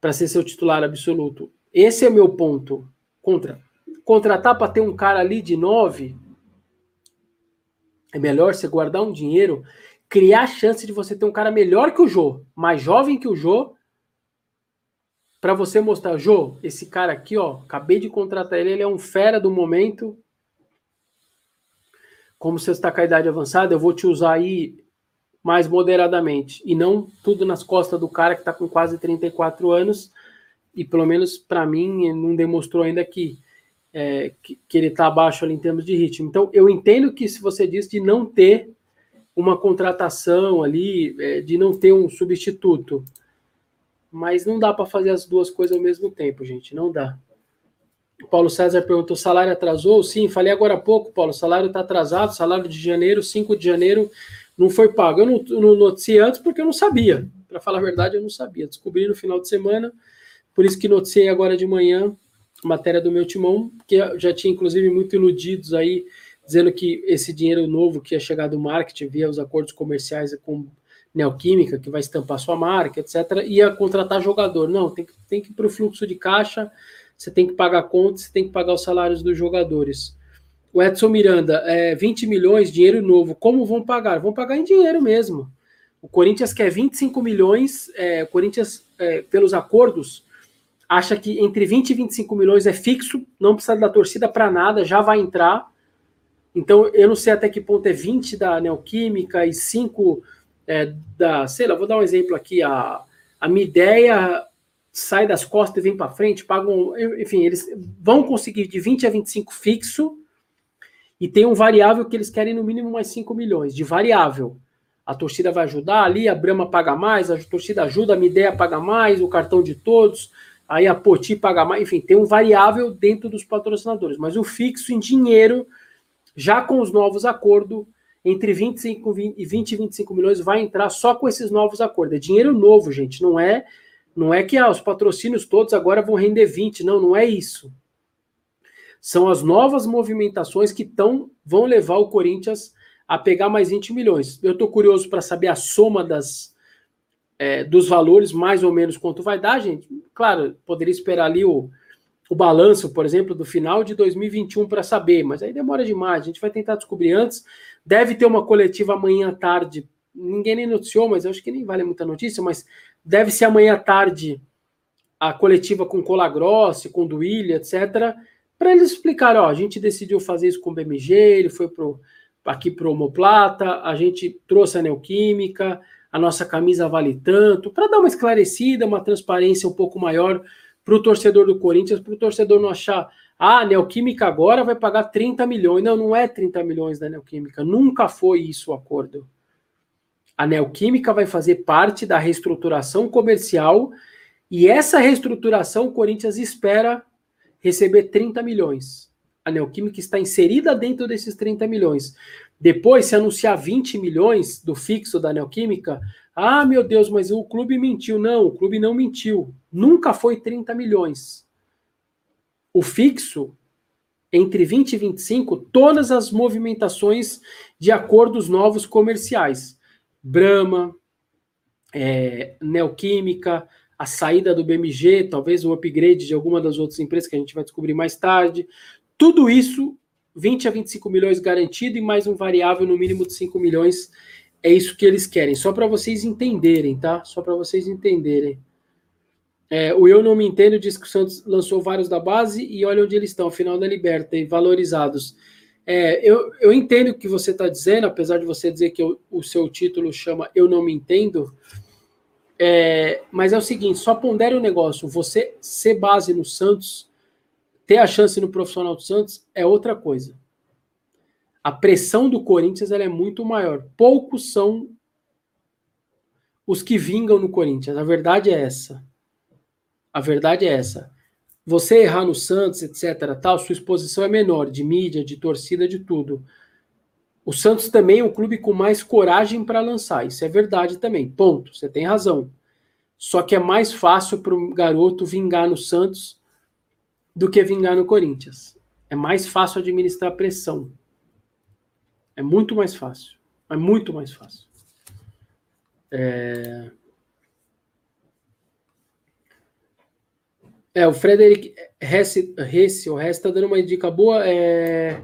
Para ser seu titular absoluto. Esse é meu ponto. Contra. Contratar para ter um cara ali de nove é melhor você guardar um dinheiro, criar a chance de você ter um cara melhor que o Jô, mais jovem que o Jô, para você mostrar, Jô, esse cara aqui, ó, acabei de contratar ele, ele é um fera do momento. Como você está com a idade avançada, eu vou te usar aí mais moderadamente e não tudo nas costas do cara que está com quase 34 anos e pelo menos para mim não demonstrou ainda que é, que, que, ele está abaixo ali em termos de ritmo. Então, eu entendo que se você diz de não ter uma contratação ali, é, de não ter um substituto, mas não dá para fazer as duas coisas ao mesmo tempo, gente, não dá. O Paulo César perguntou: salário atrasou? Sim, falei agora há pouco, Paulo. Salário está atrasado, salário de janeiro, 5 de janeiro, não foi pago. Eu não, não noticiei antes porque eu não sabia. Para falar a verdade, eu não sabia. Descobri no final de semana, por isso que noticiei agora de manhã matéria do meu timão, que já tinha inclusive muito iludidos aí, dizendo que esse dinheiro novo que ia chegar do marketing via os acordos comerciais com Neoquímica, que vai estampar sua marca, etc., ia contratar jogador. Não, tem que, tem que ir para o fluxo de caixa, você tem que pagar contas, você tem que pagar os salários dos jogadores. O Edson Miranda, é, 20 milhões, dinheiro novo, como vão pagar? Vão pagar em dinheiro mesmo. O Corinthians quer 25 milhões, é, o Corinthians, é, pelos acordos, acha que entre 20 e 25 milhões é fixo, não precisa da torcida para nada, já vai entrar. Então, eu não sei até que ponto é 20 da Neoquímica e 5 é, da, sei lá, vou dar um exemplo aqui, a, a minha ideia sai das costas e vem para frente, pagam, enfim, eles vão conseguir de 20 a 25 fixo e tem um variável que eles querem no mínimo mais 5 milhões de variável. A torcida vai ajudar ali, a Brama paga mais, a torcida ajuda, a ideia paga mais, o cartão de todos, aí a Poti paga mais, enfim, tem um variável dentro dos patrocinadores, mas o fixo em dinheiro, já com os novos acordos, entre 25 e 20 e 25 milhões vai entrar só com esses novos acordos. É dinheiro novo, gente, não é não é que ah, os patrocínios todos agora vão render 20, não, não é isso. São as novas movimentações que tão, vão levar o Corinthians a pegar mais 20 milhões. Eu estou curioso para saber a soma das, é, dos valores, mais ou menos quanto vai dar, gente. Claro, poderia esperar ali o, o balanço, por exemplo, do final de 2021 para saber, mas aí demora demais. A gente vai tentar descobrir antes. Deve ter uma coletiva amanhã à tarde. Ninguém nem noticiou, mas eu acho que nem vale muita notícia, mas deve ser amanhã à tarde a coletiva com Colagrossi, com Duília, etc., para eles explicarem, ó, a gente decidiu fazer isso com o BMG, ele foi pro, aqui para o Homoplata, a gente trouxe a Neoquímica, a nossa camisa vale tanto, para dar uma esclarecida, uma transparência um pouco maior para o torcedor do Corinthians, para o torcedor não achar, ah, a Neoquímica agora vai pagar 30 milhões. Não, não é 30 milhões da Neoquímica, nunca foi isso o acordo. A Neoquímica vai fazer parte da reestruturação comercial e essa reestruturação o Corinthians espera receber 30 milhões. A Neoquímica está inserida dentro desses 30 milhões. Depois, se anunciar 20 milhões do fixo da Neoquímica, ah, meu Deus, mas o clube mentiu. Não, o clube não mentiu. Nunca foi 30 milhões. O fixo, entre 20 e 25, todas as movimentações de acordos novos comerciais. Brahma, é, Neoquímica, a saída do BMG, talvez o upgrade de alguma das outras empresas que a gente vai descobrir mais tarde. Tudo isso 20 a 25 milhões garantido e mais um variável no mínimo de 5 milhões. É isso que eles querem, só para vocês entenderem, tá? Só para vocês entenderem. É, o Eu Não Me Entendo diz que o Santos lançou vários da base e olha onde eles estão, final da Liberta, valorizados. É, eu, eu entendo o que você está dizendo, apesar de você dizer que eu, o seu título chama Eu Não Me Entendo, é, mas é o seguinte, só pondere o um negócio, você ser base no Santos ter a chance no profissional do Santos é outra coisa. A pressão do Corinthians é muito maior. Poucos são os que vingam no Corinthians. A verdade é essa. A verdade é essa. Você errar no Santos, etc., tal, sua exposição é menor de mídia, de torcida, de tudo. O Santos também é um clube com mais coragem para lançar. Isso é verdade também. Ponto. Você tem razão. Só que é mais fácil para um garoto vingar no Santos do que vingar no Corinthians. É mais fácil administrar pressão. É muito mais fácil. É muito mais fácil. É, é o Frederic Hesse, o Hesse está dando uma dica boa. É...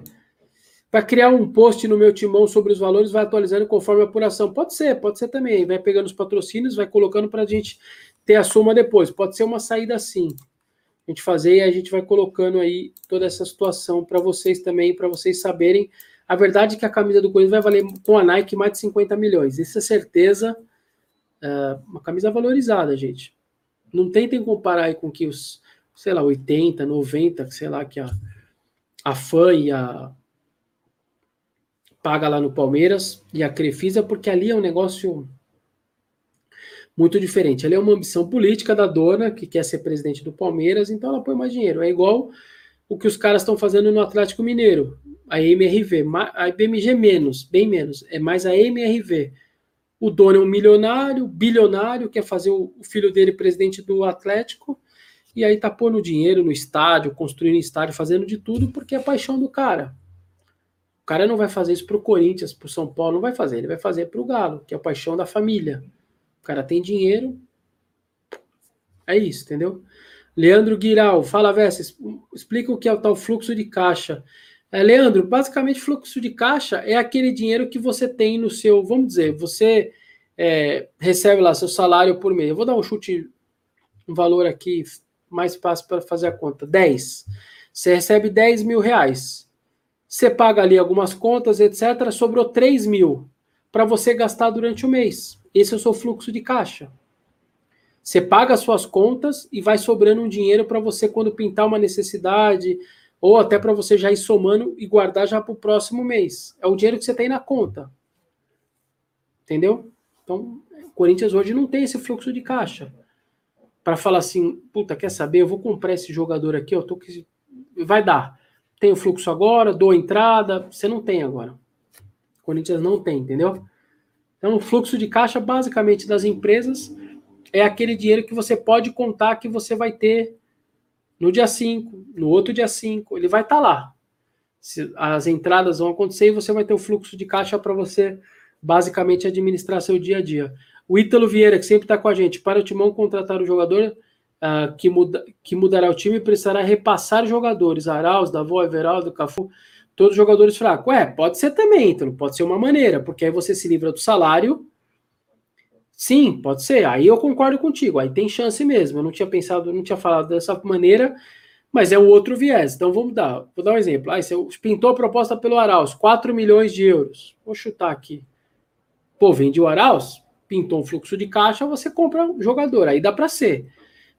Para criar um post no meu timão sobre os valores, vai atualizando conforme a apuração. Pode ser, pode ser também. Vai pegando os patrocínios, vai colocando para a gente ter a soma depois. Pode ser uma saída assim a gente fazer e a gente vai colocando aí toda essa situação para vocês também, para vocês saberem. A verdade é que a camisa do Corinthians vai valer com a Nike mais de 50 milhões. Isso é certeza. É uma camisa valorizada, gente. Não tentem comparar aí com que os, sei lá, 80, 90, sei lá, que a, a fã e a paga lá no Palmeiras e a Crefisa, porque ali é um negócio muito diferente. Ela é uma ambição política da dona, que quer ser presidente do Palmeiras, então ela põe mais dinheiro. É igual o que os caras estão fazendo no Atlético Mineiro, a MRV, a BMG menos, bem menos, é mais a MRV. O dono é um milionário, bilionário, quer fazer o filho dele presidente do Atlético, e aí tá pondo dinheiro no estádio, construindo estádio, fazendo de tudo, porque é paixão do cara. O cara não vai fazer isso pro Corinthians, pro São Paulo, não vai fazer, ele vai fazer pro Galo, que é a paixão da família cara tem dinheiro. É isso, entendeu? Leandro Guiral, fala, Vessa, explica o que é o tal fluxo de caixa. É, Leandro, basicamente, fluxo de caixa é aquele dinheiro que você tem no seu, vamos dizer, você é, recebe lá seu salário por mês. Eu vou dar um chute, um valor aqui mais fácil para fazer a conta. 10. Você recebe 10 mil reais. Você paga ali algumas contas, etc. Sobrou 3 mil para você gastar durante o mês. Esse é o seu fluxo de caixa. Você paga as suas contas e vai sobrando um dinheiro para você quando pintar uma necessidade, ou até para você já ir somando e guardar já para o próximo mês. É o dinheiro que você tem na conta. Entendeu? Então, o Corinthians hoje não tem esse fluxo de caixa. Para falar assim, puta, quer saber? Eu vou comprar esse jogador aqui, eu tô que vai dar. Tem o fluxo agora, dou entrada, você não tem agora. O Corinthians não tem, entendeu? Então, o fluxo de caixa basicamente das empresas é aquele dinheiro que você pode contar que você vai ter no dia 5, no outro dia 5, ele vai estar tá lá. As entradas vão acontecer e você vai ter o fluxo de caixa para você basicamente administrar seu dia a dia. O Ítalo Vieira, que sempre está com a gente, para o Timão contratar o jogador uh, que, muda, que mudará o time, precisará repassar jogadores. Arauz, Davó, Everaldo, Cafu, todos os jogadores fracos. Ué, pode ser também, Ítalo, pode ser uma maneira, porque aí você se livra do salário. Sim, pode ser. Aí eu concordo contigo. Aí tem chance mesmo. Eu não tinha pensado, não tinha falado dessa maneira, mas é o outro viés. Então vamos dar. Vou dar um exemplo. Ah, você pintou a proposta pelo Arauz, 4 milhões de euros. Vou chutar aqui. Pô, vende o Arauz, pintou um fluxo de caixa, você compra um jogador. Aí dá para ser.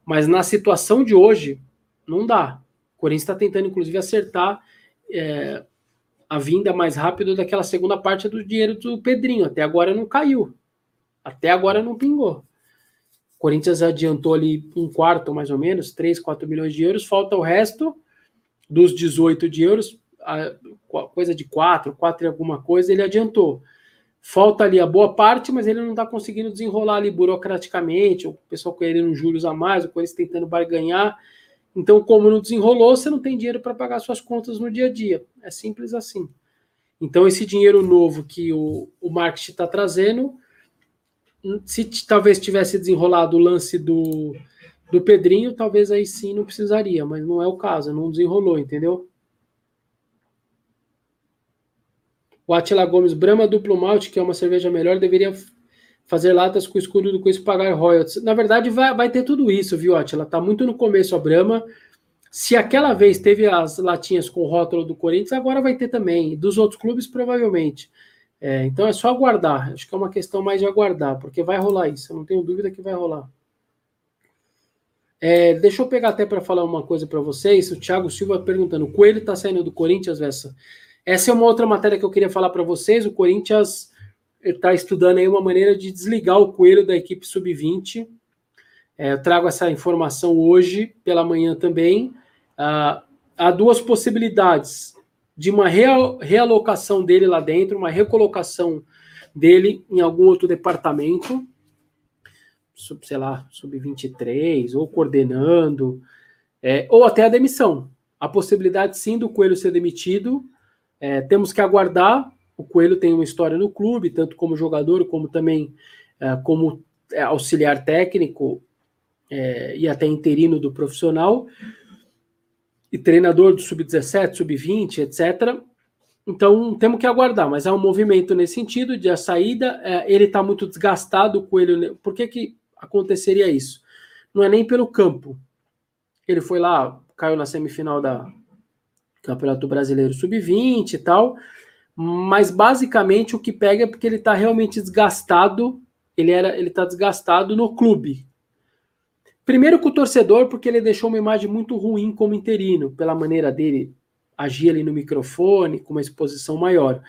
Mas na situação de hoje, não dá. O Corinthians está tentando, inclusive, acertar é, a vinda mais rápido daquela segunda parte do dinheiro do Pedrinho. Até agora não caiu. Até agora não pingou. O Corinthians adiantou ali um quarto, mais ou menos, 3, 4 milhões de euros. Falta o resto dos 18 de euros, coisa de 4, 4 e alguma coisa, ele adiantou. Falta ali a boa parte, mas ele não está conseguindo desenrolar ali burocraticamente, o pessoal querendo juros a mais, o Corinthians tentando barganhar. Então, como não desenrolou, você não tem dinheiro para pagar suas contas no dia a dia. É simples assim. Então, esse dinheiro novo que o, o marketing está trazendo, se talvez tivesse desenrolado o lance do, do Pedrinho, talvez aí sim não precisaria, mas não é o caso, não desenrolou, entendeu? O Atila Gomes, Brahma Duplo Malte, que é uma cerveja melhor, deveria fazer latas com o escudo do Coiso pagar royalties. Na verdade, vai, vai ter tudo isso, viu, Atila? Tá muito no começo a Brahma. Se aquela vez teve as latinhas com o rótulo do Corinthians, agora vai ter também. Dos outros clubes, provavelmente. É, então é só aguardar. Acho que é uma questão mais de aguardar, porque vai rolar isso. Eu não tenho dúvida que vai rolar. É, deixa eu pegar até para falar uma coisa para vocês. O Thiago Silva perguntando: o Coelho está saindo do Corinthians, Vessa? Essa é uma outra matéria que eu queria falar para vocês. O Corinthians está estudando aí uma maneira de desligar o coelho da equipe sub-20. É, eu trago essa informação hoje pela manhã também. Ah, há duas possibilidades de uma realocação dele lá dentro, uma recolocação dele em algum outro departamento, sub, sei lá, sub-23, ou coordenando, é, ou até a demissão. A possibilidade sim do Coelho ser demitido é, temos que aguardar. O Coelho tem uma história no clube, tanto como jogador, como também é, como é, auxiliar técnico é, e até interino do profissional, e treinador do sub-17, sub-20, etc. Então temos que aguardar, mas há um movimento nesse sentido de a saída. É, ele está muito desgastado, o Coelho. Por que, que aconteceria isso? Não é nem pelo campo. Ele foi lá, caiu na semifinal da, Campeonato Brasileiro Sub-20 e tal. Mas basicamente o que pega é porque ele está realmente desgastado. Ele era, ele está desgastado no clube. Primeiro com o torcedor, porque ele deixou uma imagem muito ruim como interino, pela maneira dele agir ali no microfone, com uma exposição maior.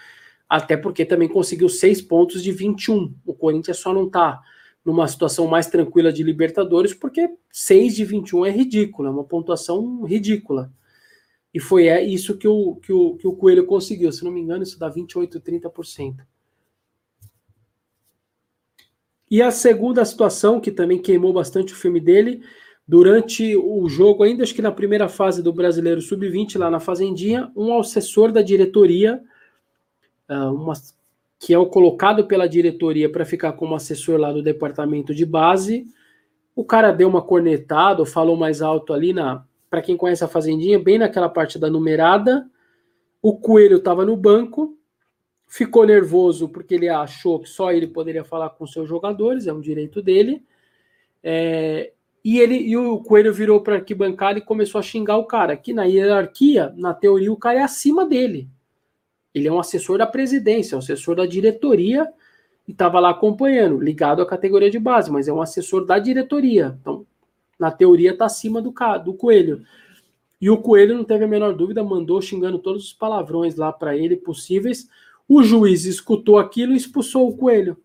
Até porque também conseguiu seis pontos de 21. O Corinthians só não está numa situação mais tranquila de Libertadores, porque 6 de 21 é ridículo, é uma pontuação ridícula. E foi é isso que o, que, o, que o Coelho conseguiu. Se não me engano, isso dá 28, 30%. E a segunda situação, que também queimou bastante o filme dele, durante o jogo, ainda acho que na primeira fase do Brasileiro Sub-20, lá na Fazendinha, um assessor da diretoria, ah, uma, que é o colocado pela diretoria para ficar como assessor lá do departamento de base, o cara deu uma cornetada, falou mais alto ali na, para quem conhece a Fazendinha, bem naquela parte da numerada. O Coelho estava no banco, ficou nervoso porque ele achou que só ele poderia falar com seus jogadores, é um direito dele. É, E ele e o Coelho virou para arquibancada e começou a xingar o cara. Que na hierarquia, na teoria, o cara é acima dele. Ele é um assessor da presidência, um assessor da diretoria e estava lá acompanhando, ligado à categoria de base, mas é um assessor da diretoria. Então, na teoria, está acima do, do Coelho. E o Coelho não teve a menor dúvida, mandou xingando todos os palavrões lá para ele possíveis. O juiz escutou aquilo e expulsou o Coelho.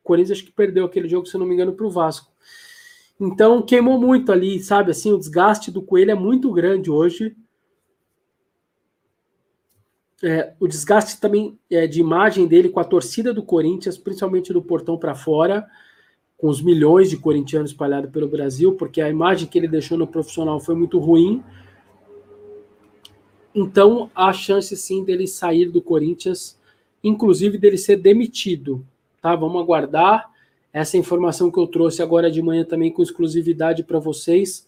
O Corinthians acho que perdeu aquele jogo, se não me engano, para o Vasco. Então queimou muito ali, sabe? Assim, o desgaste do Coelho é muito grande hoje. É, o desgaste também é, de imagem dele com a torcida do Corinthians, principalmente do portão para fora com os milhões de corintianos espalhados pelo Brasil, porque a imagem que ele deixou no profissional foi muito ruim. Então, há chance sim dele sair do Corinthians, inclusive dele ser demitido. Tá? Vamos aguardar essa informação que eu trouxe agora de manhã também com exclusividade para vocês.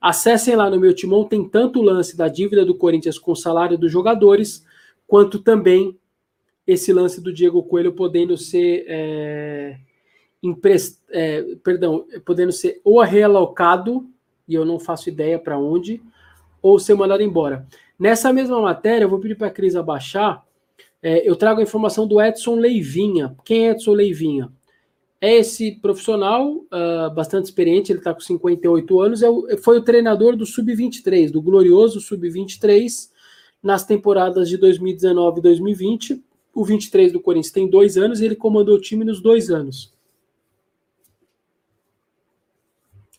Acessem lá no meu timão, tem tanto o lance da dívida do Corinthians com o salário dos jogadores, quanto também esse lance do Diego Coelho podendo ser é, emprest, é, perdão, podendo ser ou realocado, e eu não faço ideia para onde, ou ser mandado embora. Nessa mesma matéria, eu vou pedir para a Cris abaixar, é, eu trago a informação do Edson Leivinha. Quem é Edson Leivinha? É esse profissional uh, bastante experiente, ele está com 58 anos, é o, foi o treinador do Sub-23, do glorioso Sub-23, nas temporadas de 2019 e 2020. O 23 do Corinthians tem dois anos e ele comandou o time nos dois anos.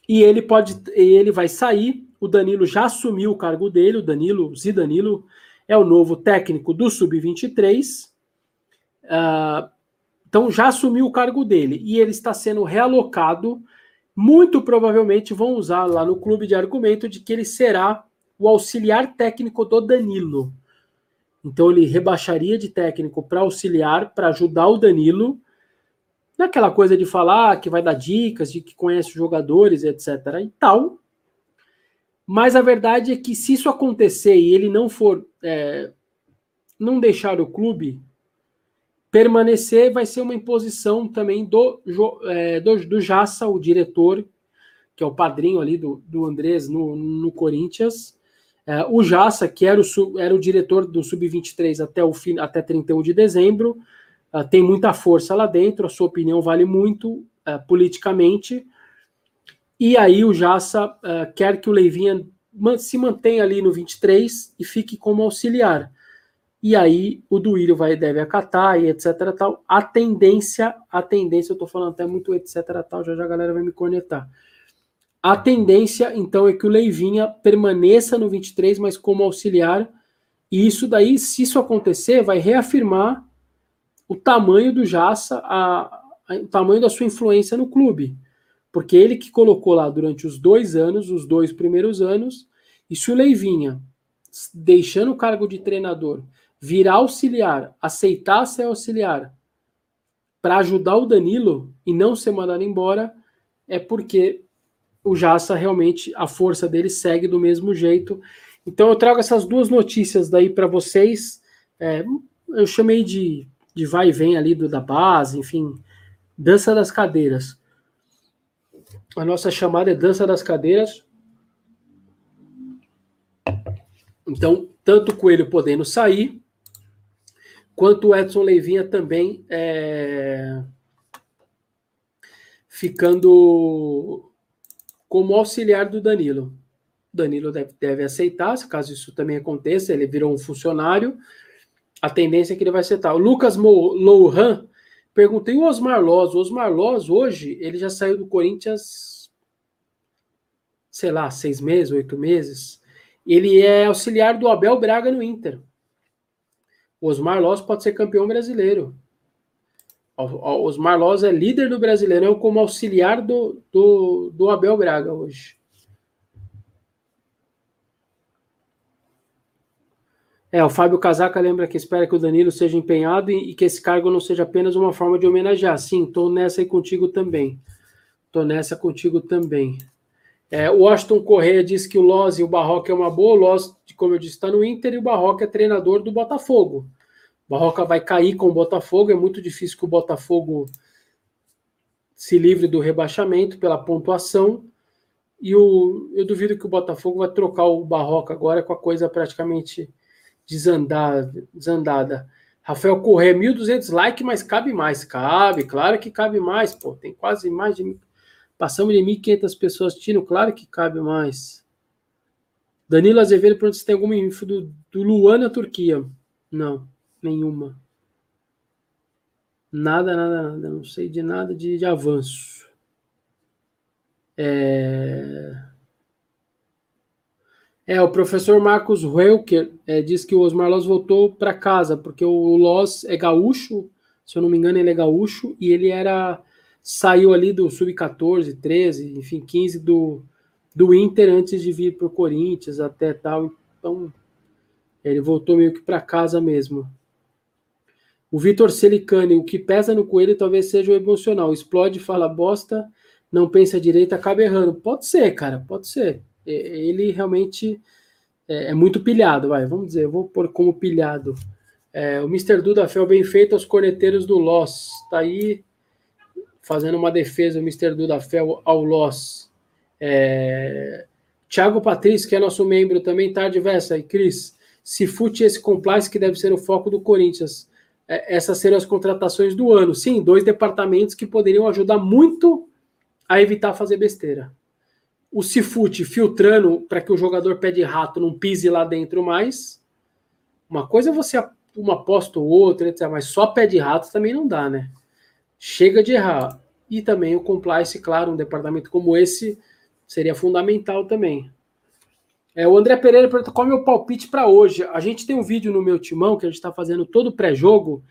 e ele pode, ele vai sair. O Danilo já assumiu o cargo dele. O Danilo, Zidanilo, é o novo técnico do sub-23. Uh, ah, então já assumiu o cargo dele e ele está sendo realocado. Muito provavelmente vão usar lá no clube de argumento de que ele será o auxiliar técnico do Danilo. Então ele rebaixaria de técnico para auxiliar, para ajudar o Danilo naquela coisa de falar que vai dar dicas, de que conhece os jogadores, etc. e tal. Mas a verdade é que se isso acontecer e ele não for, é, não deixar o clube permanecer, vai ser uma imposição também do, é, do, do Jassa, o diretor, que é o padrinho ali do, do Andrés no, no Corinthians. É, o Jassa, que era o, era o diretor do Sub-23 até, o fim, até 31 de dezembro, uh, tem muita força lá dentro, a sua opinião vale muito uh, politicamente. E aí o Jassa uh, quer que o Leivinha se mantenha ali no 23 e fique como auxiliar. E aí o Duílio vai deve acatar e etc tal. A tendência, a tendência, eu estou falando até muito etc tal, já já a galera vai me conectar. A tendência, então, é que o Leivinha permaneça no 23, mas como auxiliar. E isso daí, se isso acontecer, vai reafirmar o tamanho do Jassa, a, a, o tamanho da sua influência no clube. Porque ele que colocou lá durante os dois anos, os dois primeiros anos, e se o Leivinha, deixando o cargo de treinador, virar auxiliar, aceitar ser auxiliar, para ajudar o Danilo e não ser mandado embora, é porque o Jassa realmente, a força dele segue do mesmo jeito. Então eu trago essas duas notícias daí para vocês. É, eu chamei de de vai e vem ali do, da base, enfim, dança das cadeiras. A nossa chamada é dança das cadeiras. Então, tanto o Coelho podendo sair, quanto o Edson Leivinha também é, ficando como auxiliar do Danilo. Danilo deve, deve aceitar, se caso isso também aconteça, ele virou um funcionário, a tendência é que ele vai acertar. O Lucas Louhan perguntei o Osmar Loz. O Osmar Loz, hoje, ele já saiu do Corinthians, sei lá, seis meses, oito meses. Ele é auxiliar do Abel Braga no Inter. O Osmar Loz pode ser campeão brasileiro. O Osmar Loz é líder do Brasileirão como auxiliar do, do, do Abel Braga hoje. É, o Fábio Casaca lembra que espera que o Danilo seja empenhado e, e que esse cargo não seja apenas uma forma de homenagear. Sim, estou nessa aí contigo também. Estou nessa contigo também. É, o Washington Correia diz que o Loz e o Barroca é uma boa. O Loz, como eu disse, está no Inter e o Barroca é treinador do Botafogo. O Barroca vai cair com o Botafogo. É muito difícil que o Botafogo se livre do rebaixamento pela pontuação. E o, eu duvido que o Botafogo vai trocar o Barroca agora com a coisa praticamente desandada. desandada. Rafael Corrêa, 1.200 likes, mas cabe mais. Cabe, claro que cabe mais. Pô, tem quase mais de. Passamos de 1.500 pessoas assistindo, claro que cabe mais. Danilo Azevedo pergunta se tem alguma info do, do Luan na Turquia. Não, nenhuma. Nada, nada, nada. Não sei de nada de, de avanço. É... é, o professor Marcos Welker é, diz que o Osmar Loss voltou para casa, porque o Loss é gaúcho, se eu não me engano, ele é gaúcho, e ele era. saiu ali do sub-14, 13, enfim, 15 do, do Inter antes de vir para o Corinthians até tal. Então, ele voltou meio que para casa mesmo. O Vitor Celicani, o que pesa no coelho talvez seja o emocional. Explode, fala bosta, não pensa direito, acaba errando. Pode ser, cara, pode ser. Ele realmente é, é muito pilhado, vai, vamos dizer, eu vou pôr como pilhado. É, o Mr. Duda Fel, bem feito aos corneteiros do Loss. Tá aí fazendo uma defesa, o Mr. Duda Fel ao Loss. É, Tiago Patrício, que é nosso membro também, tarde, Vessa. E Cris, se fute esse compliance que deve ser o foco do Corinthians é, essas serão as contratações do ano. Sim, dois departamentos que poderiam ajudar muito a evitar fazer besteira. O Cifute filtrando para que o jogador pé de rato não pise lá dentro mais. Uma coisa é você uma aposta ou outra, etc. Mas só pé de rato também não dá, né? Chega de errar. E também o compliance, claro, um departamento como esse seria fundamental também. É, o André Pereira pergunta qual é o meu palpite para hoje. A gente tem um vídeo no meu timão que a gente está fazendo todo pré-jogo.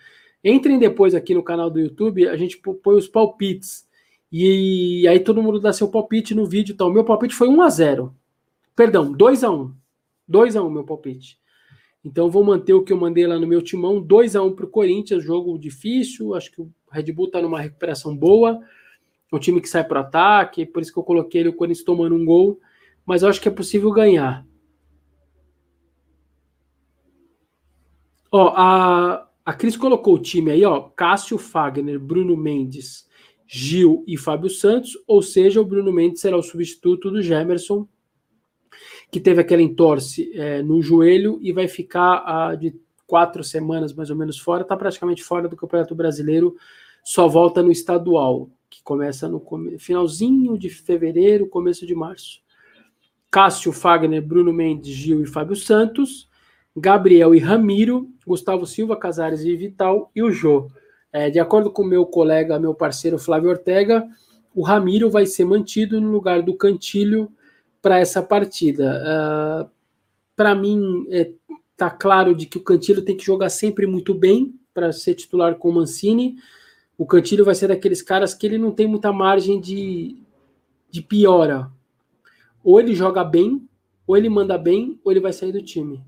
Entrem depois aqui no canal do YouTube, a gente põe os palpites. E aí todo mundo dá seu palpite no vídeo. Então, meu palpite foi 1 a 0 Perdão, 2 a 1 2 a 1 meu palpite. Então, vou manter o que eu mandei lá no meu timão. 2 a 1 para o Corinthians, jogo difícil. Acho que o Red Bull está numa recuperação boa. É um time que sai para o ataque, por isso que eu coloquei ele, o Corinthians tomando um gol mas eu acho que é possível ganhar. Ó, a, a Cris colocou o time aí, ó, Cássio Fagner, Bruno Mendes, Gil e Fábio Santos, ou seja, o Bruno Mendes será o substituto do Gemerson, que teve aquela entorse é, no joelho e vai ficar ah, de quatro semanas mais ou menos fora, está praticamente fora do Campeonato Brasileiro, só volta no estadual, que começa no finalzinho de fevereiro, começo de março. Cássio, Fagner, Bruno Mendes, Gil e Fábio Santos, Gabriel e Ramiro, Gustavo Silva, Casares e Vital e o Jô. É, de acordo com meu colega, meu parceiro Flávio Ortega, o Ramiro vai ser mantido no lugar do Cantilho para essa partida. Uh, ah, para mim, é, tá claro de que o Cantilho tem que jogar sempre muito bem para ser titular com o Mancini. O Cantilho vai ser daqueles caras que ele não tem muita margem de, de piora ou ele joga bem, ou ele manda bem, ou ele vai sair do time.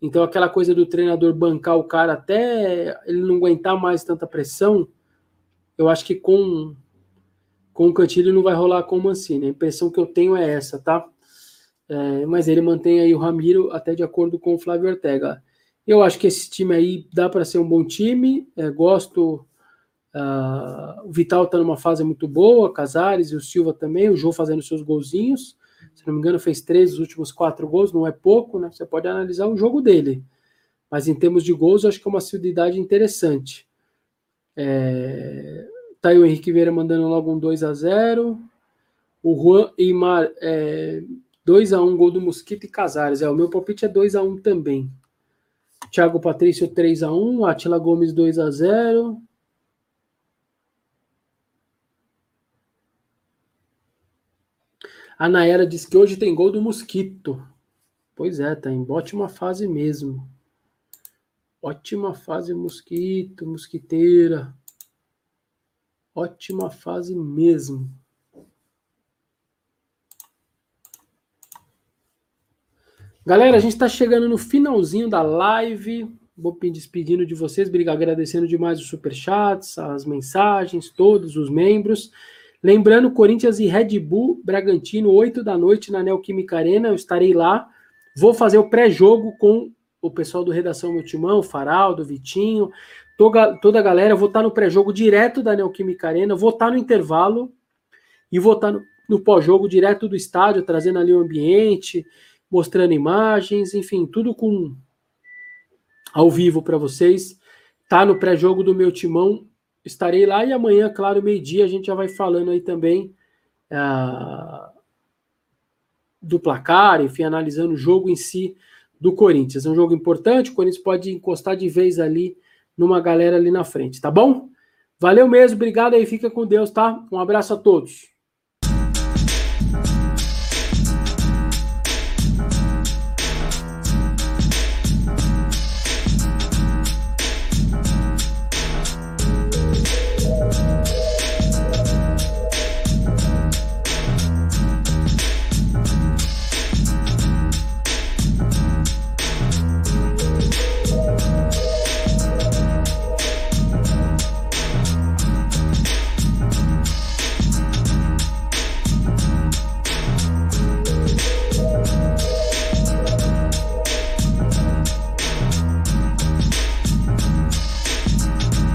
Então, aquela coisa do treinador bancar o cara até ele não aguentar mais tanta pressão, eu acho que com, com o Cantilho não vai rolar com o Mancini. A impressão que eu tenho é essa, tá? É, mas ele mantém aí o Ramiro até de acordo com o Flávio Ortega. Eu acho que esse time aí dá para ser um bom time. É, gosto. Uh, o Vital está numa fase muito boa, Casares e o Silva também, o João fazendo seus golzinhos se não me engano, fez três dos últimos quatro gols, não é pouco, né? Você pode analisar o jogo dele. Mas em termos de gols, eu acho que é uma assiduidade interessante. É... Tá aí o Henrique Vieira mandando logo um 2 a 0 O Juan Eimar, é... 2 a 1 gol do Mosquito e Casares. É, o meu palpite é 2 a 1 também. Thiago Patrício 3 a 1 Atila Gomes 2 a 0 A Naera diz que hoje tem gol do Mosquito. Pois é, tá em ótima fase mesmo. Ótima fase Mosquito, Mosquiteira. Ótima fase mesmo. Galera, a gente está chegando no finalzinho da live. Vou me despedindo de vocês, agradecendo demais os superchats, as mensagens, todos os membros. Lembrando, Corinthians e Red Bull Bragantino, 8 da noite na Neoquímica Arena. Eu estarei lá. Vou fazer o pré-jogo com o pessoal do Redação Meu Timão, Faraldo, Vitinho. toda, toda a galera. Vou estar no pré-jogo direto da Neoquímica Arena, vou estar no intervalo e vou estar no, no pós-jogo direto do estádio, trazendo ali o ambiente, mostrando imagens, enfim, tudo com ao vivo para vocês. Tá no pré-jogo do meu timão, estarei lá e amanhã, claro, meio-dia, a gente já vai falando aí também uh, do placar, enfim, analisando o jogo em si do Corinthians. É um jogo importante, o Corinthians pode encostar de vez ali numa galera ali na frente, tá bom? Valeu mesmo, obrigado aí, fica com Deus, tá? Um abraço a todos.